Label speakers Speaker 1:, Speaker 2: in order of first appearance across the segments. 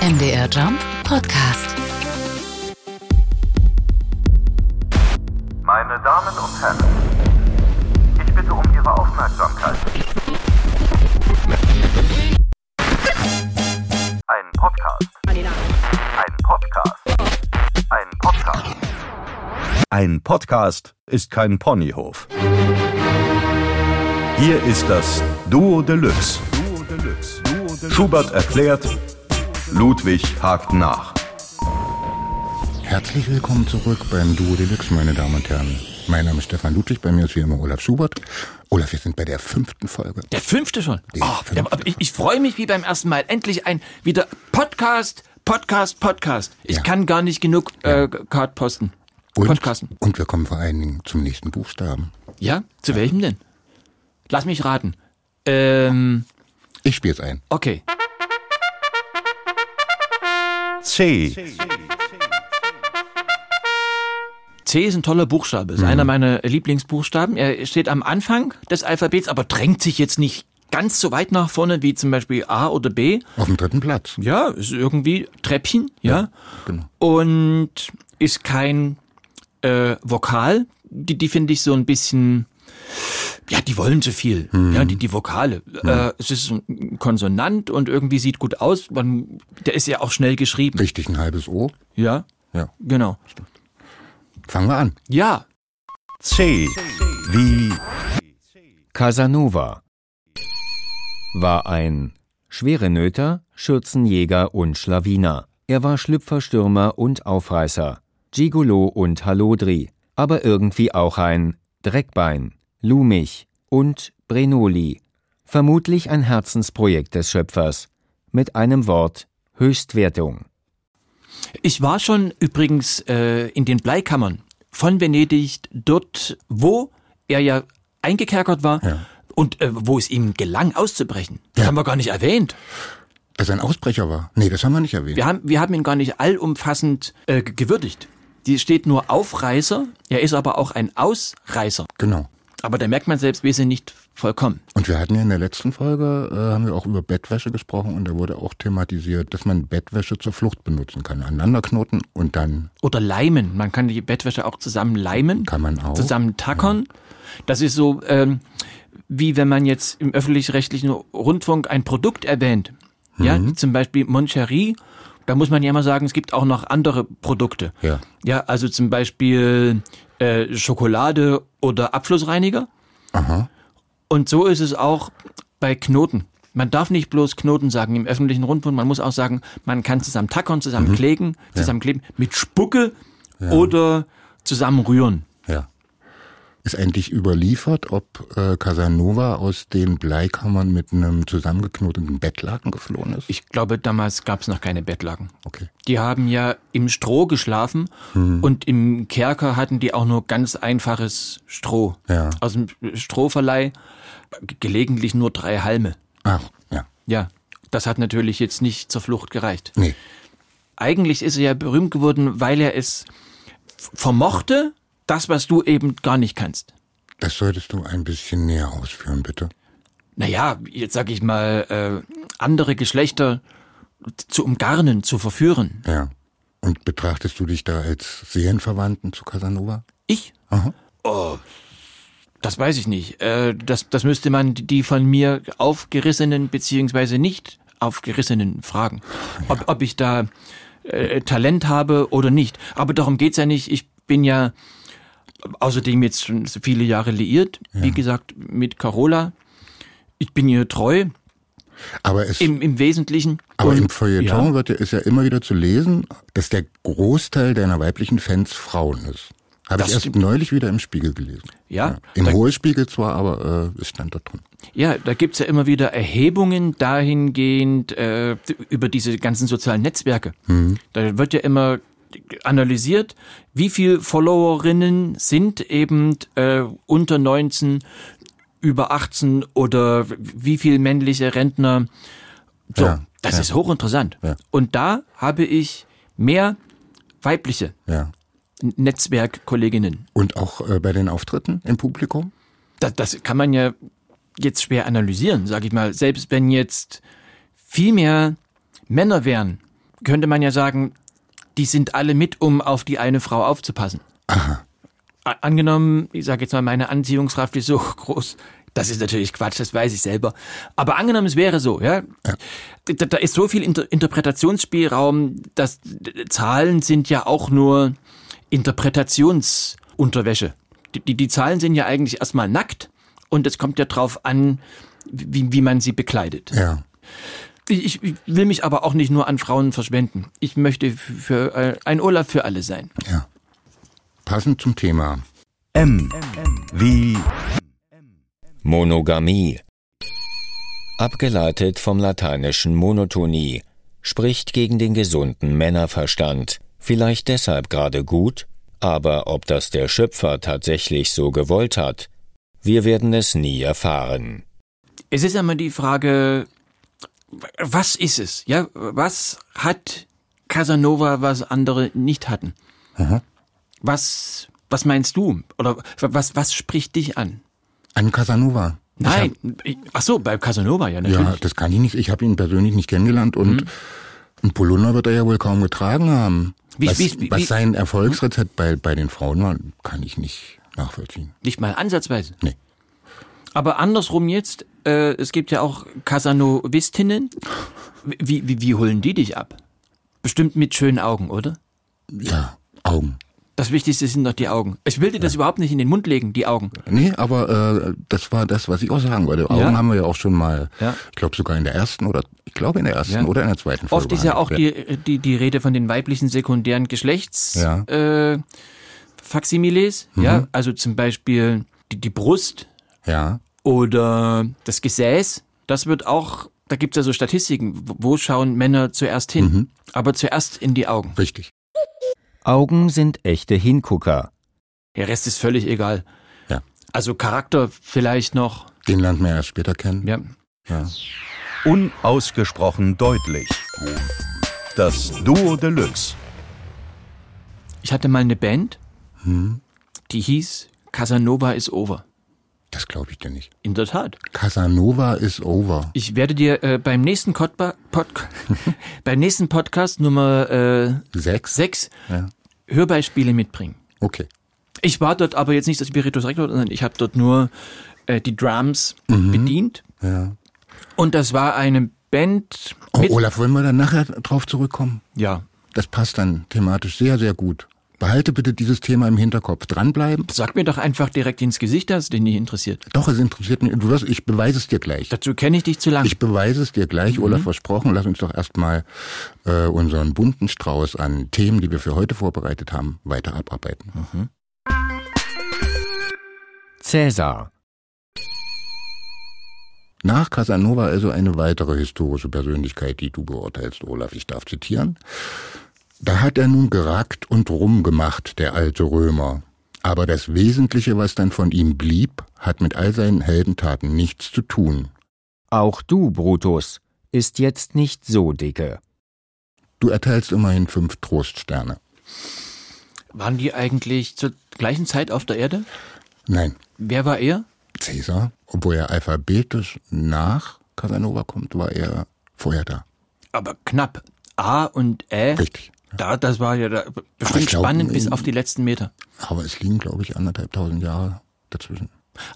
Speaker 1: MDR Jump Podcast.
Speaker 2: Meine Damen und Herren, ich bitte um Ihre Aufmerksamkeit. Ein Podcast. Ein Podcast. Ein Podcast.
Speaker 3: Ein Podcast ist kein Ponyhof. Hier ist das Duo Deluxe. Schubert erklärt, Ludwig hakt nach.
Speaker 4: Herzlich willkommen zurück beim Duo Deluxe, meine Damen und Herren. Mein Name ist Stefan Ludwig, bei mir ist wie immer Olaf Schubert. Olaf, wir sind bei der fünften Folge.
Speaker 5: Der fünfte schon.
Speaker 4: Die
Speaker 5: Oh,
Speaker 4: fünfte.
Speaker 5: ja, aber ich, ich freue mich wie beim ersten Mal. Endlich ein wieder Podcast, Podcast, Podcast. Ich
Speaker 4: Ja.
Speaker 5: kann gar nicht genug äh, Card posten.
Speaker 4: Und,
Speaker 5: Podcasten.
Speaker 4: und wir kommen vor allen Dingen zum nächsten Buchstaben.
Speaker 5: Ja? Zu welchem denn? Lass mich raten. Ähm,
Speaker 4: Ich spiele es ein.
Speaker 5: okay.
Speaker 3: C.
Speaker 5: C ist ein toller Buchstabe. Ist einer meiner Lieblingsbuchstaben. Er steht am Anfang des Alphabets, aber drängt sich jetzt nicht ganz so weit nach vorne wie zum Beispiel A oder B.
Speaker 4: Auf dem dritten Platz.
Speaker 5: Ja, ist irgendwie Treppchen, ja.
Speaker 4: genau.
Speaker 5: Und ist kein äh, Vokal. Die, die finde ich so ein bisschen, ja, die wollen zu viel. Ja, die, die Vokale. Äh, es ist ein Konsonant und irgendwie sieht gut aus. Man, der ist ja auch schnell geschrieben.
Speaker 4: Richtig ein halbes O.
Speaker 5: Ja,
Speaker 4: Ja.
Speaker 5: genau.
Speaker 4: Fangen wir an.
Speaker 5: Ja,
Speaker 3: C. Wie
Speaker 6: Casanova war ein Schwerenöter, Schürzenjäger und Schlawiner. Er war Schlüpferstürmer und Aufreißer, Gigolo und Halodri, aber irgendwie auch ein Dreckbein, Lumich und Brenoli. Vermutlich ein Herzensprojekt des Schöpfers. Mit einem Wort Höchstwertung.
Speaker 5: ich war schon übrigens äh, in den Bleikammern von Venedig, dort, wo er ja eingekerkert war
Speaker 4: Ja.
Speaker 5: und äh, wo es ihm gelang auszubrechen. Das
Speaker 4: Ja.
Speaker 5: haben wir gar nicht erwähnt.
Speaker 4: Dass er ein Ausbrecher war. Nee, das haben wir nicht erwähnt.
Speaker 5: Wir haben, wir haben ihn gar nicht allumfassend äh, ge- gewürdigt. Die steht nur Aufreißer, er ist aber auch ein Ausreißer.
Speaker 4: Genau.
Speaker 5: Aber da merkt man selbst, wir sind nicht vollkommen.
Speaker 4: Und wir hatten ja in der letzten Folge, äh, haben wir auch über Bettwäsche gesprochen und da wurde auch thematisiert, dass man Bettwäsche zur Flucht benutzen kann. Aneinanderknoten und dann
Speaker 5: Oder leimen. Man kann die Bettwäsche auch zusammen leimen.
Speaker 4: kann man auch.
Speaker 5: Zusammen tackern. Das ist so, ähm, wie wenn man jetzt im öffentlich-rechtlichen Rundfunk ein Produkt erwähnt. Ja,
Speaker 4: Mhm.
Speaker 5: zum Beispiel Moncherie. Da muss man ja immer sagen, es gibt auch noch andere Produkte.
Speaker 4: Ja.
Speaker 5: Ja, also zum Beispiel äh, Schokolade oder Abflussreiniger.
Speaker 4: Aha.
Speaker 5: Und so ist es auch bei Knoten. Man darf nicht bloß Knoten sagen im öffentlichen Rundfunk, man muss auch sagen, man kann zusammen tackern, zusammen kleben, zusammenkleben, mit Spucke oder zusammen rühren.
Speaker 4: Ja. Ist eigentlich überliefert, ob äh, Casanova aus den Bleikammern mit einem zusammengeknoteten Bettlaken geflohen ist?
Speaker 5: Ich glaube, damals gab es noch keine Bettlaken.
Speaker 4: Okay.
Speaker 5: Die haben ja im Stroh geschlafen und im Kerker hatten die auch nur ganz einfaches Stroh.
Speaker 4: Ja.
Speaker 5: Aus dem Strohverleih ge- gelegentlich nur drei Halme.
Speaker 4: Ach, ja.
Speaker 5: Ja, das hat natürlich jetzt nicht zur Flucht gereicht.
Speaker 4: Nee.
Speaker 5: Eigentlich ist er ja berühmt geworden, weil er es vermochte, das, was du eben gar nicht kannst.
Speaker 4: Das solltest du ein bisschen näher ausführen, bitte.
Speaker 5: Naja, jetzt sag ich mal, äh, andere Geschlechter zu umgarnen, zu verführen.
Speaker 4: Ja. Und betrachtest du dich da als Seelenverwandten zu Casanova?
Speaker 5: Ich?
Speaker 4: Aha.
Speaker 5: Das weiß ich nicht. Äh, das, das müsste man die von mir aufgerissenen beziehungsweise nicht aufgerissenen fragen. Ob, ob ich da äh, Talent habe oder nicht. Aber darum geht's ja nicht. Ich bin ja außerdem jetzt schon so viele Jahre liiert. Wie gesagt, mit Carola. Ich bin ihr treu
Speaker 4: Aber es,
Speaker 5: im, im Wesentlichen.
Speaker 4: aber im
Speaker 5: Und-
Speaker 4: Feuilleton
Speaker 5: ja.
Speaker 4: wird ja, ist ja immer wieder zu lesen, dass der Großteil deiner weiblichen Fans Frauen ist. Habe
Speaker 5: Das
Speaker 4: ich erst neulich wieder im Spiegel gelesen.
Speaker 5: Ja,
Speaker 4: Im
Speaker 5: da-
Speaker 4: Hohlspiegel zwar, aber äh, es stand dort drin.
Speaker 5: Ja, da gibt's ja immer wieder Erhebungen dahingehend äh, über diese ganzen sozialen Netzwerke. Da wird ja immer analysiert, wie viel Followerinnen sind eben äh, unter 19, über 18 oder wie viel männliche Rentner. So,
Speaker 4: Ja,
Speaker 5: das
Speaker 4: ja.
Speaker 5: ist hochinteressant.
Speaker 4: Ja.
Speaker 5: Und da habe ich mehr weibliche. Netzwerkkolleginnen.
Speaker 4: Und auch äh, bei den Auftritten im Publikum?
Speaker 5: das, das kann man ja jetzt schwer analysieren, sage ich mal. Selbst wenn jetzt viel mehr Männer wären, könnte man ja sagen, die sind alle mit, um auf die eine Frau aufzupassen.
Speaker 4: Aha.
Speaker 5: Angenommen, ich sage jetzt mal, meine Anziehungskraft ist so groß. Das ist natürlich Quatsch, das weiß ich selber. Aber angenommen, es wäre so, ja. Da, da ist so viel Inter Interpretationsspielraum, dass Zahlen sind ja auch nur Interpretationsunterwäsche. Die, die, die Zahlen sind ja eigentlich erstmal nackt und es kommt ja drauf an, wie, wie man sie bekleidet.
Speaker 4: Ja.
Speaker 5: Ich, ich will mich aber auch nicht nur an Frauen verschwenden. Ich möchte für äh, ein Olaf für alle sein.
Speaker 4: Ja. Passend zum Thema.
Speaker 3: M wie
Speaker 6: Monogamie. Abgeleitet vom lateinischen Monotonie, spricht gegen den gesunden Männerverstand. Vielleicht deshalb gerade gut, aber ob das der Schöpfer tatsächlich so gewollt hat, wir werden es nie erfahren.
Speaker 5: Es ist immer die Frage, was ist es? Ja, was hat Casanova, was andere nicht hatten? Was, was meinst du? Oder was, was spricht dich an?
Speaker 4: An Casanova.
Speaker 5: Nein, ich, ach so, bei Casanova ja
Speaker 4: Ja,
Speaker 5: natürlich.
Speaker 4: das kann ich nicht. Ich habe ihn persönlich nicht kennengelernt und ein Polunder wird er ja wohl kaum getragen haben.
Speaker 5: Wie-
Speaker 4: was,
Speaker 5: wie- wie-
Speaker 4: was sein Erfolgsrezept bei, bei den Frauen war, kann ich nicht nachvollziehen.
Speaker 5: Nicht mal ansatzweise.
Speaker 4: Nee.
Speaker 5: Aber andersrum jetzt, äh, es gibt ja auch Casanovistinnen. Wie, wie, wie holen die dich ab? Bestimmt mit schönen Augen, oder?
Speaker 4: Ja, Augen.
Speaker 5: Das Wichtigste sind doch die Augen. Ich will dir das überhaupt nicht in den Mund legen, die Augen.
Speaker 4: Nee, aber äh, das war das, was ich auch sagen wollte. Augen
Speaker 5: Ja.
Speaker 4: haben wir ja auch schon mal,
Speaker 5: Ja.
Speaker 4: ich glaube sogar in der ersten oder ich glaube in der ersten
Speaker 5: Ja.
Speaker 4: oder in der zweiten Folge.
Speaker 5: Oft ist ja auch die, die, die Rede von den weiblichen sekundären Geschlechts
Speaker 4: Ja.
Speaker 5: äh, Faximiles, ja, also zum Beispiel die, die Brust
Speaker 4: Ja,
Speaker 5: oder das Gesäß. Das wird auch, da gibt es ja so Statistiken, wo- schauen Männer zuerst hin, aber zuerst in die Augen.
Speaker 4: richtig.
Speaker 6: Augen sind echte Hingucker.
Speaker 5: Der Rest ist völlig egal.
Speaker 4: Ja.
Speaker 5: Also Charakter vielleicht noch,
Speaker 4: Den lernt man erst später kennen.
Speaker 5: ja.
Speaker 4: Ja.
Speaker 3: unausgesprochen deutlich. Das Duo Deluxe.
Speaker 5: Ich hatte mal eine Band, die hieß Casanova is over.
Speaker 4: Das glaube ich dir nicht.
Speaker 5: In der Tat.
Speaker 4: Casanova is over.
Speaker 5: Ich werde dir äh, beim nächsten Kotba Pod beim nächsten Podcast Nummer äh,
Speaker 4: Sechs?
Speaker 5: 6
Speaker 4: Ja.
Speaker 5: Hörbeispiele mitbringen.
Speaker 4: Okay.
Speaker 5: Ich war dort aber jetzt nicht das Spiritus Rector, sondern ich habe dort nur äh, die Drums bedient.
Speaker 4: Ja.
Speaker 5: Und das war eine Band
Speaker 4: Oh, Olaf, wollen wir dann nachher drauf zurückkommen?
Speaker 5: ja,
Speaker 4: Das passt dann thematisch sehr, sehr gut. Behalte bitte dieses Thema im Hinterkopf. Dranbleiben.
Speaker 5: sag mir doch einfach direkt ins Gesicht, dass es dich nicht interessiert.
Speaker 4: Doch, es interessiert mich. Du wirst, ich beweise es dir gleich.
Speaker 5: Dazu kenne ich dich zu lang.
Speaker 4: Ich beweise es dir
Speaker 5: Mhm.
Speaker 4: gleich, Olaf, versprochen. Lass uns doch erstmal äh, unseren bunten Strauß an Themen, die wir für heute vorbereitet haben, weiter abarbeiten.
Speaker 5: Mhm.
Speaker 6: Cäsar.
Speaker 4: Nach Casanova also eine weitere historische Persönlichkeit, die du beurteilst, Olaf. Ich darf zitieren. Da hat er nun gerackt und rumgemacht, der alte Römer. Aber das Wesentliche, was dann von ihm blieb, hat mit all seinen Heldentaten nichts zu tun.
Speaker 6: Auch du, Brutus, ist jetzt nicht so dicke.
Speaker 4: Du erteilst immerhin fünf Troststerne.
Speaker 5: Waren die eigentlich zur gleichen Zeit auf der Erde?
Speaker 4: Nein,
Speaker 5: Wer war er?
Speaker 4: Caesar, obwohl er alphabetisch nach Casanova kommt, war er vorher da.
Speaker 5: Aber knapp. A und Ä.
Speaker 4: Richtig.
Speaker 5: Da, das war ja da bestimmt
Speaker 4: glaub,
Speaker 5: spannend bis auf die letzten Meter.
Speaker 4: Aber es liegen, glaube ich, anderthalb tausend Jahre dazwischen.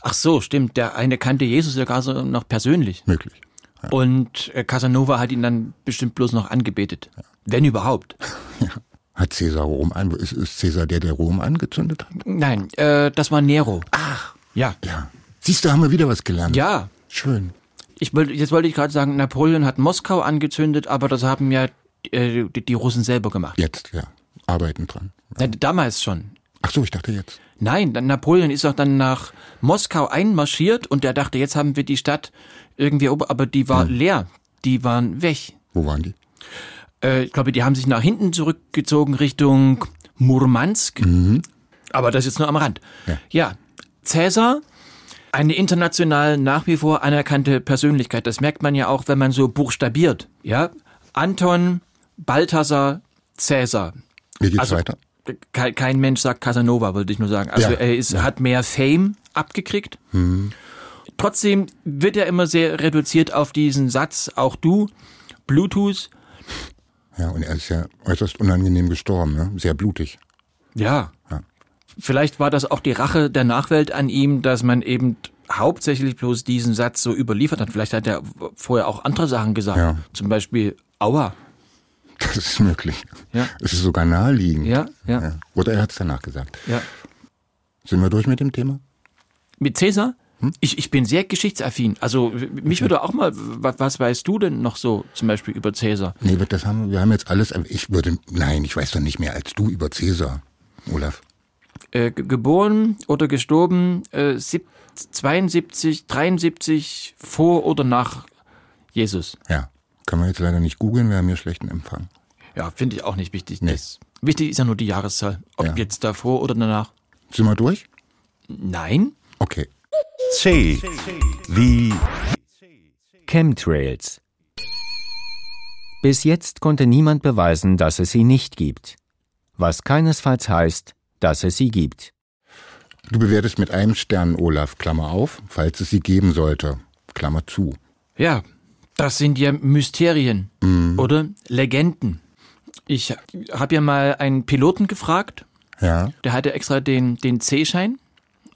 Speaker 5: Ach so, stimmt. Der eine kannte Jesus sogar so noch persönlich.
Speaker 4: Möglich.
Speaker 5: Und äh, Casanova hat ihn dann bestimmt bloß noch angebetet. Wenn überhaupt.
Speaker 4: Hat Caesar Rom an? Ist, ist Caesar der, der Rom angezündet hat?
Speaker 5: Nein, äh, das war Nero. Ach. Ja.
Speaker 4: Ja. Siehst du, haben wir wieder was gelernt.
Speaker 5: Ja.
Speaker 4: Schön.
Speaker 5: Ich wollte, jetzt wollte ich gerade sagen, Napoleon hat Moskau angezündet, aber das haben ja äh, die, die Russen selber gemacht.
Speaker 4: Jetzt, ja. Arbeiten dran.
Speaker 5: Na, damals schon.
Speaker 4: Ach so, ich dachte jetzt.
Speaker 5: Nein, Napoleon ist auch dann nach Moskau einmarschiert und der dachte, jetzt haben wir die Stadt irgendwie ober, aber die war leer. Die waren weg.
Speaker 4: Wo waren die?
Speaker 5: Äh, ich glaube, die haben sich nach hinten zurückgezogen Richtung Murmansk. Aber das ist nur am Rand.
Speaker 4: Ja.
Speaker 5: ja, Cäsar, eine international nach wie vor anerkannte Persönlichkeit. Das merkt man ja auch, wenn man so buchstabiert. Ja, Anton, Balthasar, Cäsar.
Speaker 4: Wie geht's
Speaker 5: Also-
Speaker 4: weiter?
Speaker 5: Kein, kein Mensch sagt Casanova, würde ich nur sagen. Also
Speaker 4: Ja,
Speaker 5: er ist, hat mehr Fame abgekriegt. Trotzdem wird er immer sehr reduziert auf diesen Satz, auch du, Bluetooth.
Speaker 4: Ja, und er ist ja äußerst unangenehm gestorben, ne? sehr blutig.
Speaker 5: Ja.
Speaker 4: Ja.
Speaker 5: Vielleicht war das auch die Rache der Nachwelt an ihm, dass man eben hauptsächlich bloß diesen Satz so überliefert hat. Vielleicht hat er vorher auch andere Sachen gesagt.
Speaker 4: Ja.
Speaker 5: Zum Beispiel Aua.
Speaker 4: Das ist möglich.
Speaker 5: Ja.
Speaker 4: Es ist sogar naheliegend.
Speaker 5: Ja, ja,
Speaker 4: Ja. Oder er hat es danach gesagt.
Speaker 5: ja.
Speaker 4: Sind wir durch mit dem Thema?
Speaker 5: Mit Cäsar?
Speaker 4: Hm?
Speaker 5: Ich, ich bin sehr geschichtsaffin. Also mich würde auch mal, was, was weißt du denn noch so zum Beispiel über Cäsar?
Speaker 4: Nee, das haben wir, haben jetzt alles, ich würde, nein, ich weiß doch nicht mehr als du über Cäsar, Olaf.
Speaker 5: Äh, ge- geboren oder gestorben äh, sieb- 72, 73 vor oder nach Jesus?
Speaker 4: Ja. Können wir jetzt leider nicht googeln, wir haben hier schlechten Empfang.
Speaker 5: Ja, finde ich auch nicht wichtig.
Speaker 4: Nee.
Speaker 5: Das, wichtig ist ja nur die Jahreszahl. Ob
Speaker 4: Ja.
Speaker 5: jetzt davor oder danach.
Speaker 4: Sind wir durch?
Speaker 5: Nein?
Speaker 4: Okay.
Speaker 3: C wie
Speaker 6: Chemtrails. Bis jetzt konnte niemand beweisen, dass es sie nicht gibt. Was keinesfalls heißt, dass es sie gibt.
Speaker 4: Du bewertest mit einem Stern, Olaf, Klammer auf, falls es sie geben sollte, Klammer zu.
Speaker 5: Ja, das sind ja Mysterien oder Legenden. Ich habe ja mal einen Piloten gefragt,
Speaker 4: Ja.
Speaker 5: der hatte extra den, den C-Schein,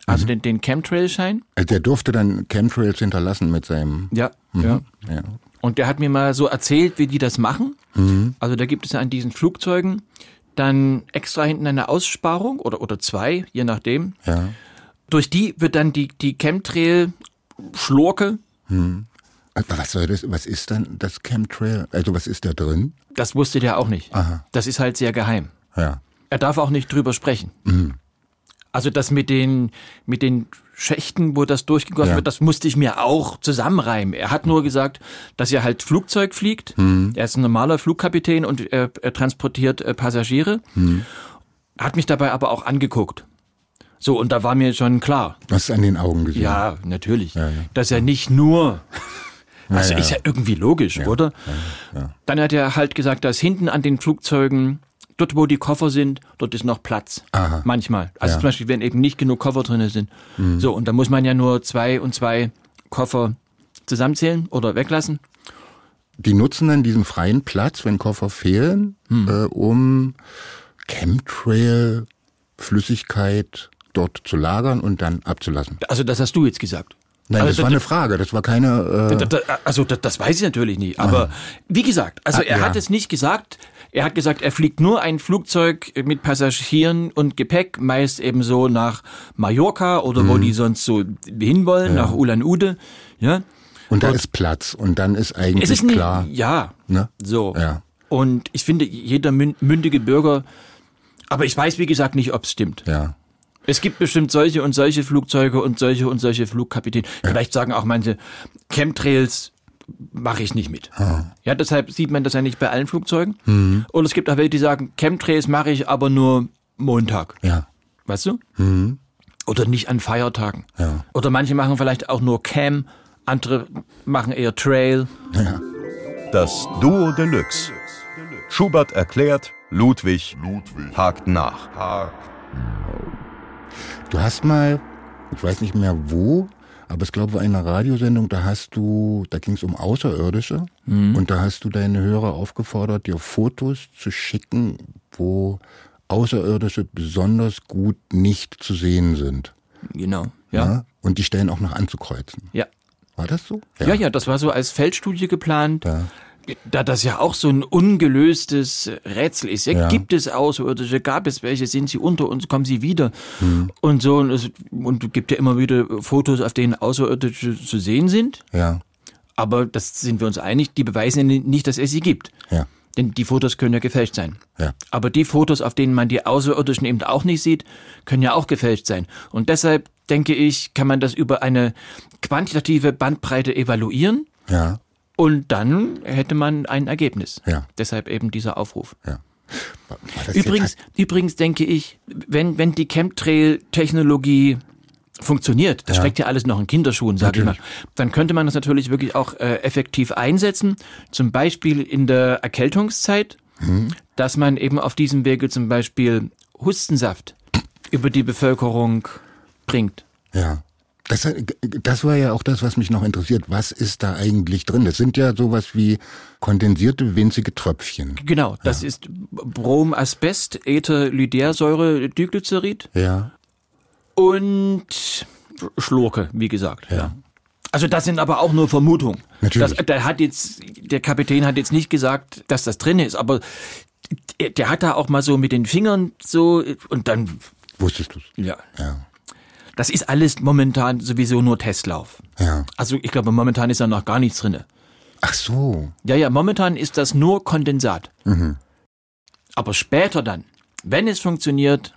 Speaker 5: also den, den Chemtrail-Schein.
Speaker 4: Also Der durfte dann Chemtrails hinterlassen mit seinem,
Speaker 5: Ja, ja.
Speaker 4: ja.
Speaker 5: Und der hat mir mal so erzählt, wie die das machen. Also da gibt es ja an diesen Flugzeugen dann extra hinten eine Aussparung oder, oder zwei, je nachdem.
Speaker 4: ja.
Speaker 5: Durch die wird dann die, die Chemtrail-Schlurke,
Speaker 4: Aber was soll das, was ist dann das Chemtrail? Also was ist da drin?
Speaker 5: das wusste der auch nicht.
Speaker 4: Aha.
Speaker 5: Das ist halt sehr geheim.
Speaker 4: Ja.
Speaker 5: Er darf auch nicht drüber sprechen. Also das mit den, mit den Schächten, wo das durchgegossen
Speaker 4: Ja.
Speaker 5: wird, das musste ich mir auch zusammenreimen. Er hat nur gesagt, dass er halt Flugzeug fliegt. Er ist ein normaler Flugkapitän und er, er transportiert äh, Passagiere. Hat mich dabei aber auch angeguckt. So, und da war mir schon klar,
Speaker 4: es an den Augen gesehen.
Speaker 5: ja, natürlich,
Speaker 4: Ja, ja.
Speaker 5: dass er nicht nur, also
Speaker 4: ja,
Speaker 5: ist ja irgendwie logisch, oder? Dann hat er halt gesagt, dass hinten an den Flugzeugen, dort wo die Koffer sind, dort ist noch Platz.
Speaker 4: Aha.
Speaker 5: Manchmal. Also
Speaker 4: Ja. Mhm.
Speaker 5: zum Beispiel, wenn eben nicht genug Koffer drinne sind. So, und da muss man ja nur zwei und zwei Koffer zusammenzählen oder weglassen.
Speaker 4: Die nutzen dann diesen freien Platz, wenn Koffer fehlen,
Speaker 5: Hm.
Speaker 4: äh, um Chemtrail Flüssigkeit dort zu lagern und dann abzulassen.
Speaker 5: Also das hast du jetzt gesagt.
Speaker 4: Nein,
Speaker 5: Also
Speaker 4: das war eine Frage, das war keine. Äh,
Speaker 5: Also das, das weiß ich natürlich nicht. Aber wie gesagt, also
Speaker 4: Ah,
Speaker 5: er
Speaker 4: ja.
Speaker 5: hat es nicht gesagt. Er hat gesagt, er fliegt nur ein Flugzeug mit Passagieren und Gepäck, meist eben so nach Mallorca oder
Speaker 4: Mhm.
Speaker 5: wo die sonst so hinwollen, nach Ulan-Ude. Ja.
Speaker 4: und da ist Platz und dann ist eigentlich
Speaker 5: Es ist nicht,
Speaker 4: klar.
Speaker 5: ja,
Speaker 4: Ne?
Speaker 5: so.
Speaker 4: Ja.
Speaker 5: Und ich finde, jeder mün- mündige Bürger, aber ich weiß, wie gesagt, nicht, ob es stimmt.
Speaker 4: Ja.
Speaker 5: Es gibt bestimmt solche und solche Flugzeuge und solche und solche Flugkapitäne. Vielleicht sagen auch manche, Chemtrails mache ich nicht mit. Ja, deshalb sieht man das ja nicht bei allen Flugzeugen. Und es gibt auch welche, die sagen, Chemtrails mache ich aber nur Montag.
Speaker 4: Ja.
Speaker 5: Weißt du? Oder nicht an Feiertagen.
Speaker 4: Ja.
Speaker 5: Oder manche machen vielleicht auch nur Cam, andere machen eher Trail.
Speaker 4: ja.
Speaker 3: das Duo Deluxe. Schubert erklärt, Ludwig, hakt nach.
Speaker 4: Du hast mal, ich weiß nicht mehr wo, aber es glaube in einer Radiosendung, da hast du, da ging es um Außerirdische
Speaker 5: Mhm.
Speaker 4: und da hast du deine Hörer aufgefordert, dir Fotos zu schicken, wo Außerirdische besonders gut nicht zu sehen sind.
Speaker 5: Genau. Ja.
Speaker 4: Ja? Und die Stellen auch noch anzukreuzen.
Speaker 5: Ja.
Speaker 4: War das so?
Speaker 5: Ja, ja, das war so als Feldstudie geplant.
Speaker 4: Ja.
Speaker 5: Da das ja auch so ein ungelöstes Rätsel ist. Ja,
Speaker 4: Ja.
Speaker 5: Gibt es Außerirdische? Gab es welche? Sind sie unter uns? Kommen sie wieder?
Speaker 4: Hm.
Speaker 5: Und so. Und es und gibt ja immer wieder Fotos, auf denen Außerirdische zu sehen sind.
Speaker 4: Ja.
Speaker 5: Aber das sind wir uns einig, die beweisen ja nicht, dass es sie gibt.
Speaker 4: Ja.
Speaker 5: Denn die Fotos können ja gefälscht sein.
Speaker 4: Ja.
Speaker 5: Aber die Fotos, auf denen man die Außerirdischen eben auch nicht sieht, können ja auch gefälscht sein. Und deshalb denke ich, kann man das über eine quantitative Bandbreite evaluieren.
Speaker 4: Ja.
Speaker 5: Und dann hätte man ein Ergebnis.
Speaker 4: Ja.
Speaker 5: Deshalb eben dieser Aufruf.
Speaker 4: Ja.
Speaker 5: Übrigens, übrigens denke ich, wenn, wenn die Chemtrail-Technologie funktioniert, das
Speaker 4: Ja.
Speaker 5: steckt ja alles noch in Kinderschuhen, sage ich mal, dann könnte man das natürlich wirklich auch äh, effektiv einsetzen. Zum Beispiel in der Erkältungszeit,
Speaker 4: Mhm.
Speaker 5: dass man eben auf diesem Wege zum Beispiel Hustensaft über die Bevölkerung bringt.
Speaker 4: ja. Das, das war ja auch das, was mich noch interessiert. Was ist da eigentlich drin? Das sind ja sowas wie kondensierte winzige Tröpfchen.
Speaker 5: Genau, das ist Brom, Asbest, Äther, Lydersäure, Diglycerid
Speaker 4: Ja.
Speaker 5: und Schlurke, wie gesagt. Ja. Also das sind aber auch nur Vermutungen.
Speaker 4: Natürlich.
Speaker 5: Das, der hat jetzt, der Kapitän hat jetzt nicht gesagt, dass das drin ist, aber der, der hat da auch mal so mit den Fingern so und dann,
Speaker 4: Wusstest du's?
Speaker 5: ja.
Speaker 4: Ja.
Speaker 5: Das ist alles momentan sowieso nur Testlauf.
Speaker 4: Ja.
Speaker 5: Also ich glaube, momentan ist da noch gar nichts drinne.
Speaker 4: Ach so.
Speaker 5: Ja, ja, momentan ist das nur Kondensat. Aber später dann, wenn es funktioniert,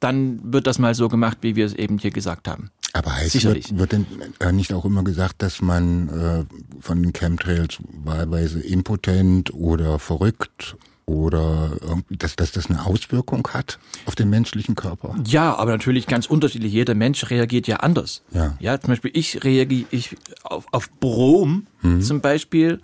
Speaker 5: dann wird das mal so gemacht, wie wir es eben hier gesagt haben.
Speaker 4: Aber heißt
Speaker 5: Sicherlich.
Speaker 4: wird, wird denn äh, nicht auch immer gesagt, dass man äh, von den Chemtrails wahlweise impotent oder verrückt oder dass, dass das eine Auswirkung hat auf den menschlichen Körper?
Speaker 5: Ja, aber natürlich ganz unterschiedlich. Jeder Mensch reagiert ja anders.
Speaker 4: Ja.
Speaker 5: Ja, zum Beispiel ich reagiere ich auf, auf Brom
Speaker 4: Mhm.
Speaker 5: zum Beispiel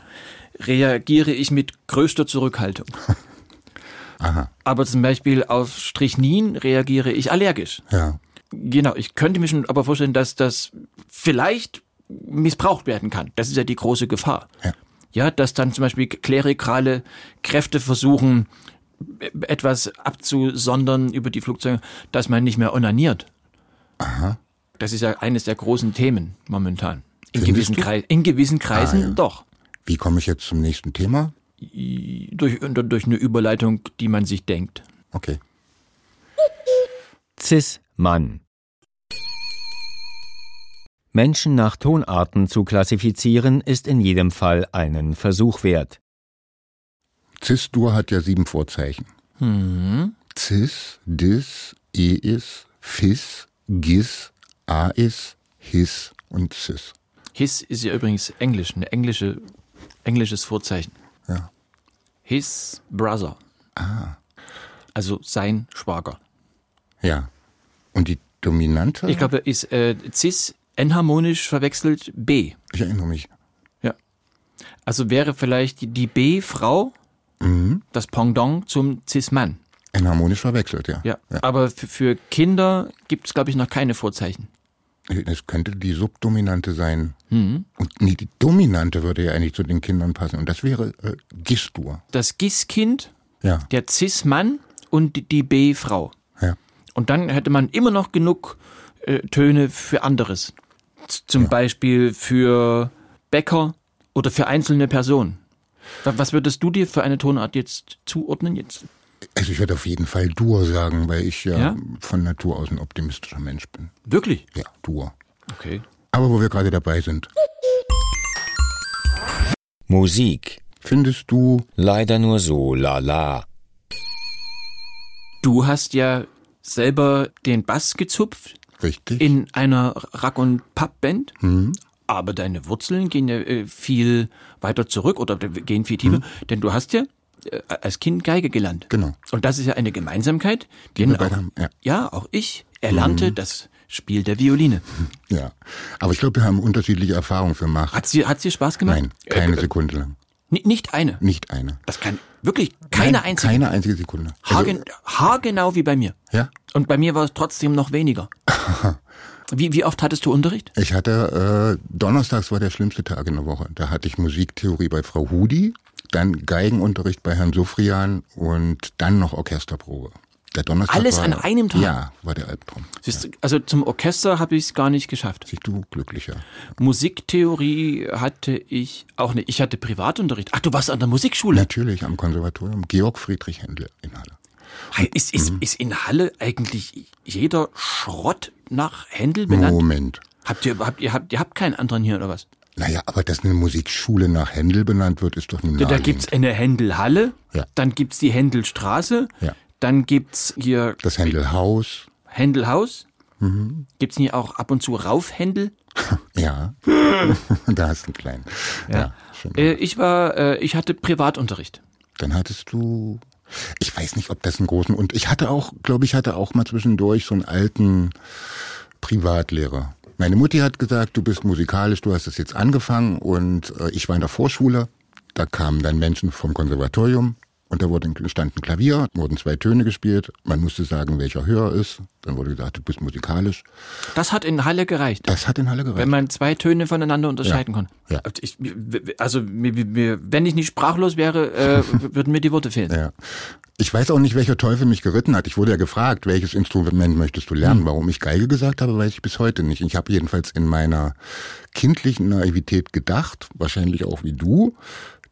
Speaker 5: reagiere ich mit größter Zurückhaltung.
Speaker 4: Aha,
Speaker 5: Aber zum Beispiel auf Strichnin reagiere ich allergisch.
Speaker 4: ja.
Speaker 5: Genau, ich könnte mir schon aber vorstellen, dass das vielleicht missbraucht werden kann. Das ist ja die große Gefahr.
Speaker 4: Ja.
Speaker 5: Ja, dass dann zum Beispiel klerikale Kräfte versuchen, etwas abzusondern über die Flugzeuge, dass man nicht mehr onaniert.
Speaker 4: Aha.
Speaker 5: Das ist ja eines der großen Themen momentan. In
Speaker 4: Findest
Speaker 5: gewissen? Kreis, in gewissen Kreisen
Speaker 4: Ah, ja.
Speaker 5: doch.
Speaker 4: Wie komme ich jetzt zum nächsten Thema?
Speaker 5: Durch, durch eine Überleitung, die man sich denkt.
Speaker 4: Okay.
Speaker 6: Cis-Mann. Menschen nach Tonarten zu klassifizieren, ist in jedem Fall einen Versuch wert.
Speaker 4: Cis-Dur hat ja sieben Vorzeichen.
Speaker 5: Mhm.
Speaker 4: Cis, Dis, Eis, Fis, Gis, Ais, His und Cis.
Speaker 5: His ist ja übrigens Englisch, eine englische, englisches Vorzeichen.
Speaker 4: Ja.
Speaker 5: His brother.
Speaker 4: Ah.
Speaker 5: Also sein Schwager.
Speaker 4: Ja. Und die Dominante?
Speaker 5: Ich glaube, ist äh, cis enharmonisch verwechselt B.
Speaker 4: Ich erinnere mich.
Speaker 5: Ja. Also wäre vielleicht die- B-Frau
Speaker 4: Mhm.
Speaker 5: das Pendant zum cis-Mann.
Speaker 4: Enharmonisch verwechselt, ja.
Speaker 5: Ja. Aber für, Kinder gibt es, glaube ich, noch keine Vorzeichen.
Speaker 4: Es könnte die Subdominante sein.
Speaker 5: Mhm.
Speaker 4: Und nee, die Dominante würde ja eigentlich zu den Kindern passen. Und das wäre äh, Gistur.
Speaker 5: Das Gis-Kind,
Speaker 4: Ja.
Speaker 5: der cis-Mann und die- die B-Frau.
Speaker 4: Ja.
Speaker 5: Und dann hätte man immer noch genug äh, Töne für anderes. Zum Beispiel für Bäcker oder für einzelne Personen. Wa- Was würdest du dir für eine Tonart jetzt zuordnen? Jetzt?
Speaker 4: Also ich würde auf jeden Fall Dur sagen, weil ich ja,
Speaker 5: Ja?
Speaker 4: von Natur aus ein optimistischer Mensch bin.
Speaker 5: Wirklich?
Speaker 4: Ja, Dur.
Speaker 5: Okay.
Speaker 4: Aber wo wir gerade dabei sind,
Speaker 6: Musik.
Speaker 4: findest du,
Speaker 6: Leider nur so, lala.
Speaker 5: Du hast ja selber den Bass gezupft
Speaker 4: richtig?
Speaker 5: in einer Rack- und Papp-Band. Aber deine Wurzeln gehen ja äh, viel weiter zurück oder gehen viel tiefer, denn du hast ja äh, als Kind Geige gelernt.
Speaker 4: Genau.
Speaker 5: Und das ist ja eine Gemeinsamkeit,
Speaker 4: wir
Speaker 5: denn
Speaker 4: beide haben, ja.
Speaker 5: ja, auch ich erlernte das Spiel der Violine.
Speaker 4: ja. Aber ich glaube, wir haben unterschiedliche Erfahrungen für Macht.
Speaker 5: Hat sie, hat sie Spaß gemacht?
Speaker 4: Nein, keine
Speaker 5: Äh,
Speaker 4: Sekunde lang.
Speaker 5: ni- nicht eine.
Speaker 4: Nicht eine.
Speaker 5: Das kann wirklich keine
Speaker 4: Nein,
Speaker 5: einzige.
Speaker 4: Keine einzige Sekunde. Also,
Speaker 5: Haargen, haargenau wie bei mir.
Speaker 4: ja,
Speaker 5: Und bei mir war es trotzdem noch weniger. Wie, wie oft hattest du Unterricht?
Speaker 4: ich hatte, äh, donnerstags war der schlimmste Tag in der Woche. Da hatte ich Musiktheorie bei Frau Hudi, dann Geigenunterricht bei Herrn Sufrian und dann noch Orchesterprobe. Der Donnerstag
Speaker 5: Alles
Speaker 4: war,
Speaker 5: an einem Tag?
Speaker 4: Ja, war der Albtraum.
Speaker 5: Siehst du, Also zum Orchester habe ich es gar nicht geschafft.
Speaker 4: Siehst du glücklicher.
Speaker 5: Musiktheorie hatte ich auch nicht. Ich hatte Privatunterricht. Ach, du warst an der Musikschule.
Speaker 4: Natürlich am Konservatorium Georg Friedrich Händel in Halle.
Speaker 5: Ist, ist,
Speaker 4: Mhm.
Speaker 5: ist in Halle eigentlich jeder Schrott nach Händel benannt?
Speaker 4: Moment.
Speaker 5: Habt ihr, habt ihr, habt, ihr habt keinen anderen hier oder was?
Speaker 4: Naja, aber dass eine Musikschule nach Händel benannt wird, ist doch nun
Speaker 5: Da, da
Speaker 4: naheliegend.
Speaker 5: gibt's eine Händelhalle,
Speaker 4: Ja.
Speaker 5: dann gibt's die Händelstraße,
Speaker 4: Ja.
Speaker 5: dann gibt's hier
Speaker 4: Das Händelhaus.
Speaker 5: Händelhaus.
Speaker 4: Mhm.
Speaker 5: Gibt's nicht auch ab und zu Raufhändel?
Speaker 4: Ja. da hast du einen kleinen. Ja. schön.
Speaker 5: Äh, ich war, äh, ich hatte Privatunterricht.
Speaker 4: Dann hattest du, ich weiß nicht, ob das einen großen, und ich hatte auch, glaube ich, hatte auch mal zwischendurch so einen alten Privatlehrer. Meine Mutti hat gesagt, du bist musikalisch, du hast es jetzt angefangen und äh, ich war in der Vorschule. Da kamen dann Menschen vom Konservatorium Und da wurde, stand ein Klavier, wurden zwei Töne gespielt. Man musste sagen, welcher höher ist. Dann wurde gesagt, du bist musikalisch.
Speaker 5: Das hat in Halle gereicht.
Speaker 4: Das hat in Halle gereicht.
Speaker 5: Wenn man zwei Töne voneinander unterscheiden
Speaker 4: Ja.
Speaker 5: kann.
Speaker 4: Ja.
Speaker 5: Ich, also, mir, mir, wenn ich nicht sprachlos wäre, äh, würden mir die Worte fehlen.
Speaker 4: Ja. Ich weiß auch nicht, welcher Teufel mich geritten hat. Ich wurde ja gefragt, welches Instrument möchtest du lernen? Warum ich Geige gesagt habe, weiß ich bis heute nicht. Ich habe jedenfalls in meiner kindlichen Naivität gedacht, wahrscheinlich auch wie du,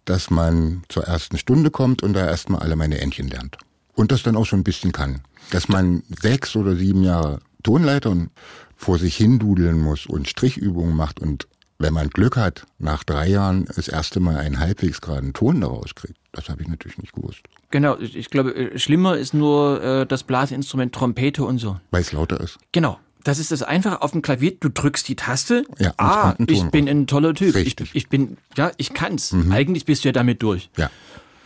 Speaker 4: dass man zur ersten Stunde kommt und da erstmal alle meine Entchen lernt. Und das dann auch schon ein bisschen kann. Dass man sechs oder sieben Jahre Tonleiter und vor sich hindudeln muss und Strichübungen macht und wenn man Glück hat, nach drei Jahren das erste Mal einen halbwegs geraden Ton daraus kriegt. Das habe ich natürlich nicht gewusst.
Speaker 5: Genau, ich ich glaube, äh, schlimmer ist nur äh, das Blasinstrument Trompete und so.
Speaker 4: Weil es lauter ist.
Speaker 5: Genau. Das ist das Einfache auf dem Klavier. Du drückst die Taste.
Speaker 4: Ja,
Speaker 5: ah, ich bin ein toller Typ. Ich.
Speaker 4: Mhm.
Speaker 5: ich bin, ja, ich kann's. Eigentlich bist du ja damit durch.
Speaker 4: Ja.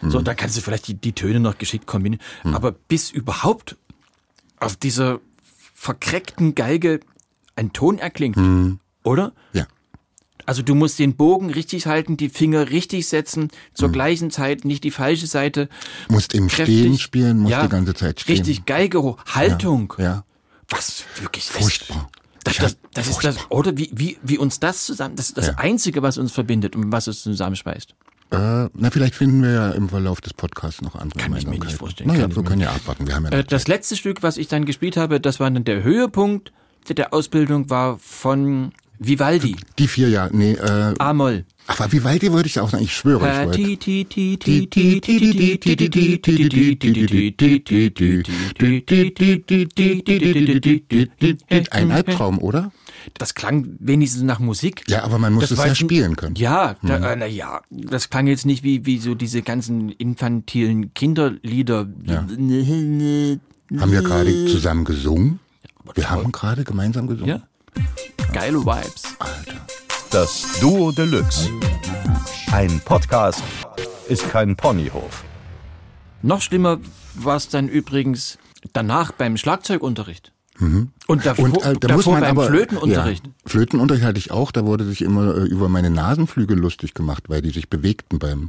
Speaker 5: So, dann kannst du vielleicht die, die Töne noch geschickt kombinieren. Aber bis überhaupt auf dieser verkreckten Geige ein Ton erklingt, oder?
Speaker 4: Ja.
Speaker 5: Also du musst den Bogen richtig halten, die Finger richtig setzen, zur gleichen Zeit nicht die falsche Seite.
Speaker 4: Musst im
Speaker 5: Kräftig.
Speaker 4: Stehen spielen, musst
Speaker 5: Ja,
Speaker 4: die ganze Zeit stehen.
Speaker 5: Richtig Geige hoch, Haltung.
Speaker 4: Ja.
Speaker 5: Was wirklich ist.
Speaker 4: Furchtbar.
Speaker 5: Das, das, das ist das, oder wie, wie, wie uns das zusammen, das ist das
Speaker 4: Ja.
Speaker 5: Einzige, was uns verbindet und was uns zusammenschweißt.
Speaker 4: Äh, na, vielleicht finden wir ja im Verlauf des Podcasts noch andere
Speaker 5: Kann ich mir nicht vorstellen,
Speaker 4: Naja, wir können ja abwarten. Wir haben ja
Speaker 5: Äh, das letzte Stück, was ich dann gespielt habe, das war dann der Höhepunkt der Ausbildung, war von Vivaldi.
Speaker 4: Die vier, ja. Nee, äh,
Speaker 5: A-Moll.
Speaker 4: Aber Vivaldi wollte ich auch sagen, ich schwöre, ich wollte. Ein Albtraum, oder?
Speaker 5: Das klang wenigstens nach Musik.
Speaker 4: Ja, aber man muss
Speaker 5: das
Speaker 4: es ja spielen können.
Speaker 5: Ja, da, mhm. äh, na ja, das klang jetzt nicht wie, wie so diese ganzen infantilen Kinderlieder. Ja.
Speaker 4: Haben wir gerade zusammen gesungen? Wir haben gerade gemeinsam gesungen.
Speaker 5: Ja? Geile Vibes.
Speaker 3: Das Duo Deluxe.
Speaker 2: Ein Podcast ist kein Ponyhof.
Speaker 5: Noch schlimmer war es dann übrigens danach beim Schlagzeugunterricht. Und davor,
Speaker 4: Und äh, da muss
Speaker 5: davor
Speaker 4: man
Speaker 5: beim
Speaker 4: aber,
Speaker 5: Flötenunterricht.
Speaker 4: Ja, Flötenunterricht hatte ich auch. Da wurde sich immer äh, über meine Nasenflügel lustig gemacht, weil die sich bewegten beim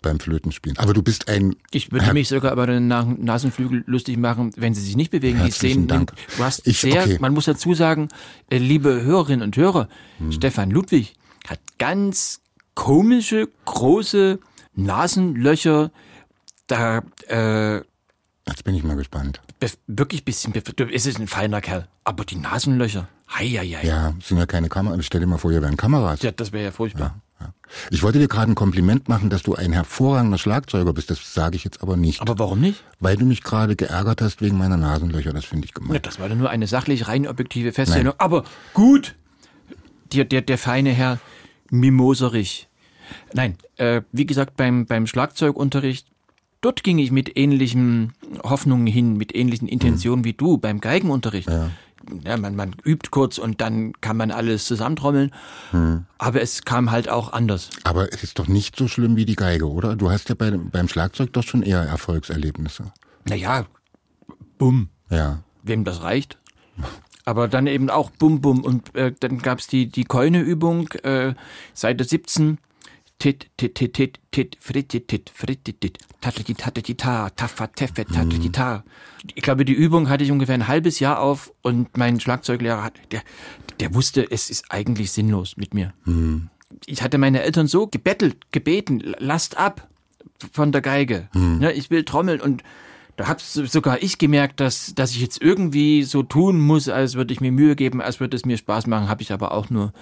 Speaker 4: beim Flötenspielen. Aber du bist ein
Speaker 5: Ich würde
Speaker 4: Herr-
Speaker 5: mich sogar über den Na- Nasenflügel lustig machen, wenn sie sich nicht bewegen. Die
Speaker 4: Herzlichen
Speaker 5: sehen,
Speaker 4: Dank.
Speaker 5: Du hast
Speaker 4: Ich-
Speaker 5: sehr,
Speaker 4: okay.
Speaker 5: man muss dazu sagen, äh, liebe Hörerinnen und Hörer,
Speaker 4: Hm.
Speaker 5: Stefan Ludwig hat ganz komische, große Nasenlöcher. Da äh,
Speaker 4: Jetzt bin ich mal gespannt.
Speaker 5: Wirklich bisschen, bef- du- es ist ein feiner Kerl, aber die Nasenlöcher, hei, hei, hei.
Speaker 4: Ja, sind ja keine Kameras. Stell dir mal vor, hier wären Kameras.
Speaker 5: Ja, das wäre ja furchtbar.
Speaker 4: Ich wollte dir gerade ein Kompliment machen, dass du ein hervorragender Schlagzeuger bist. Das sage ich jetzt aber nicht.
Speaker 5: Aber warum nicht?
Speaker 4: weil du mich gerade geärgert hast wegen meiner Nasenlöcher. Das finde ich
Speaker 5: Ja,
Speaker 4: gemein.
Speaker 5: das war doch nur eine sachlich rein objektive Feststellung. Aber gut, der, der, der feine Herr Mimoserich. Nein, äh, wie gesagt, beim, beim Schlagzeugunterricht, dort ging ich mit ähnlichen Hoffnungen hin, mit ähnlichen Intentionen wie du beim Geigenunterricht. Ja. man, man übt kurz und dann kann man alles zusammentrommeln. Aber es kam halt auch anders.
Speaker 4: Aber es ist doch nicht so schlimm wie die Geige, oder? Du hast ja bei, beim Schlagzeug doch schon eher Erfolgserlebnisse.
Speaker 5: Naja, bumm.
Speaker 4: Ja.
Speaker 5: wem das reicht. Aber dann eben auch Bum Bum und äh, dann gab's die die Keuneübung äh, Seite 17 tit tit tit tit tit fritit tit fritit tit tatati tatati ta taffa teffe tatati ta. Ich glaube die Übung hatte ich ungefähr ein halbes Jahr auf und mein Schlagzeuglehrer hat der der wusste es ist eigentlich sinnlos mit mir. Ich hatte meine Eltern so gebettelt gebeten lasst ab von der Geige. Ja, ich will trommeln und da hab's sogar ich gemerkt, dass, dass ich jetzt irgendwie so tun muss, als würde ich mir Mühe geben, als würde es mir Spaß machen, habe ich aber auch nur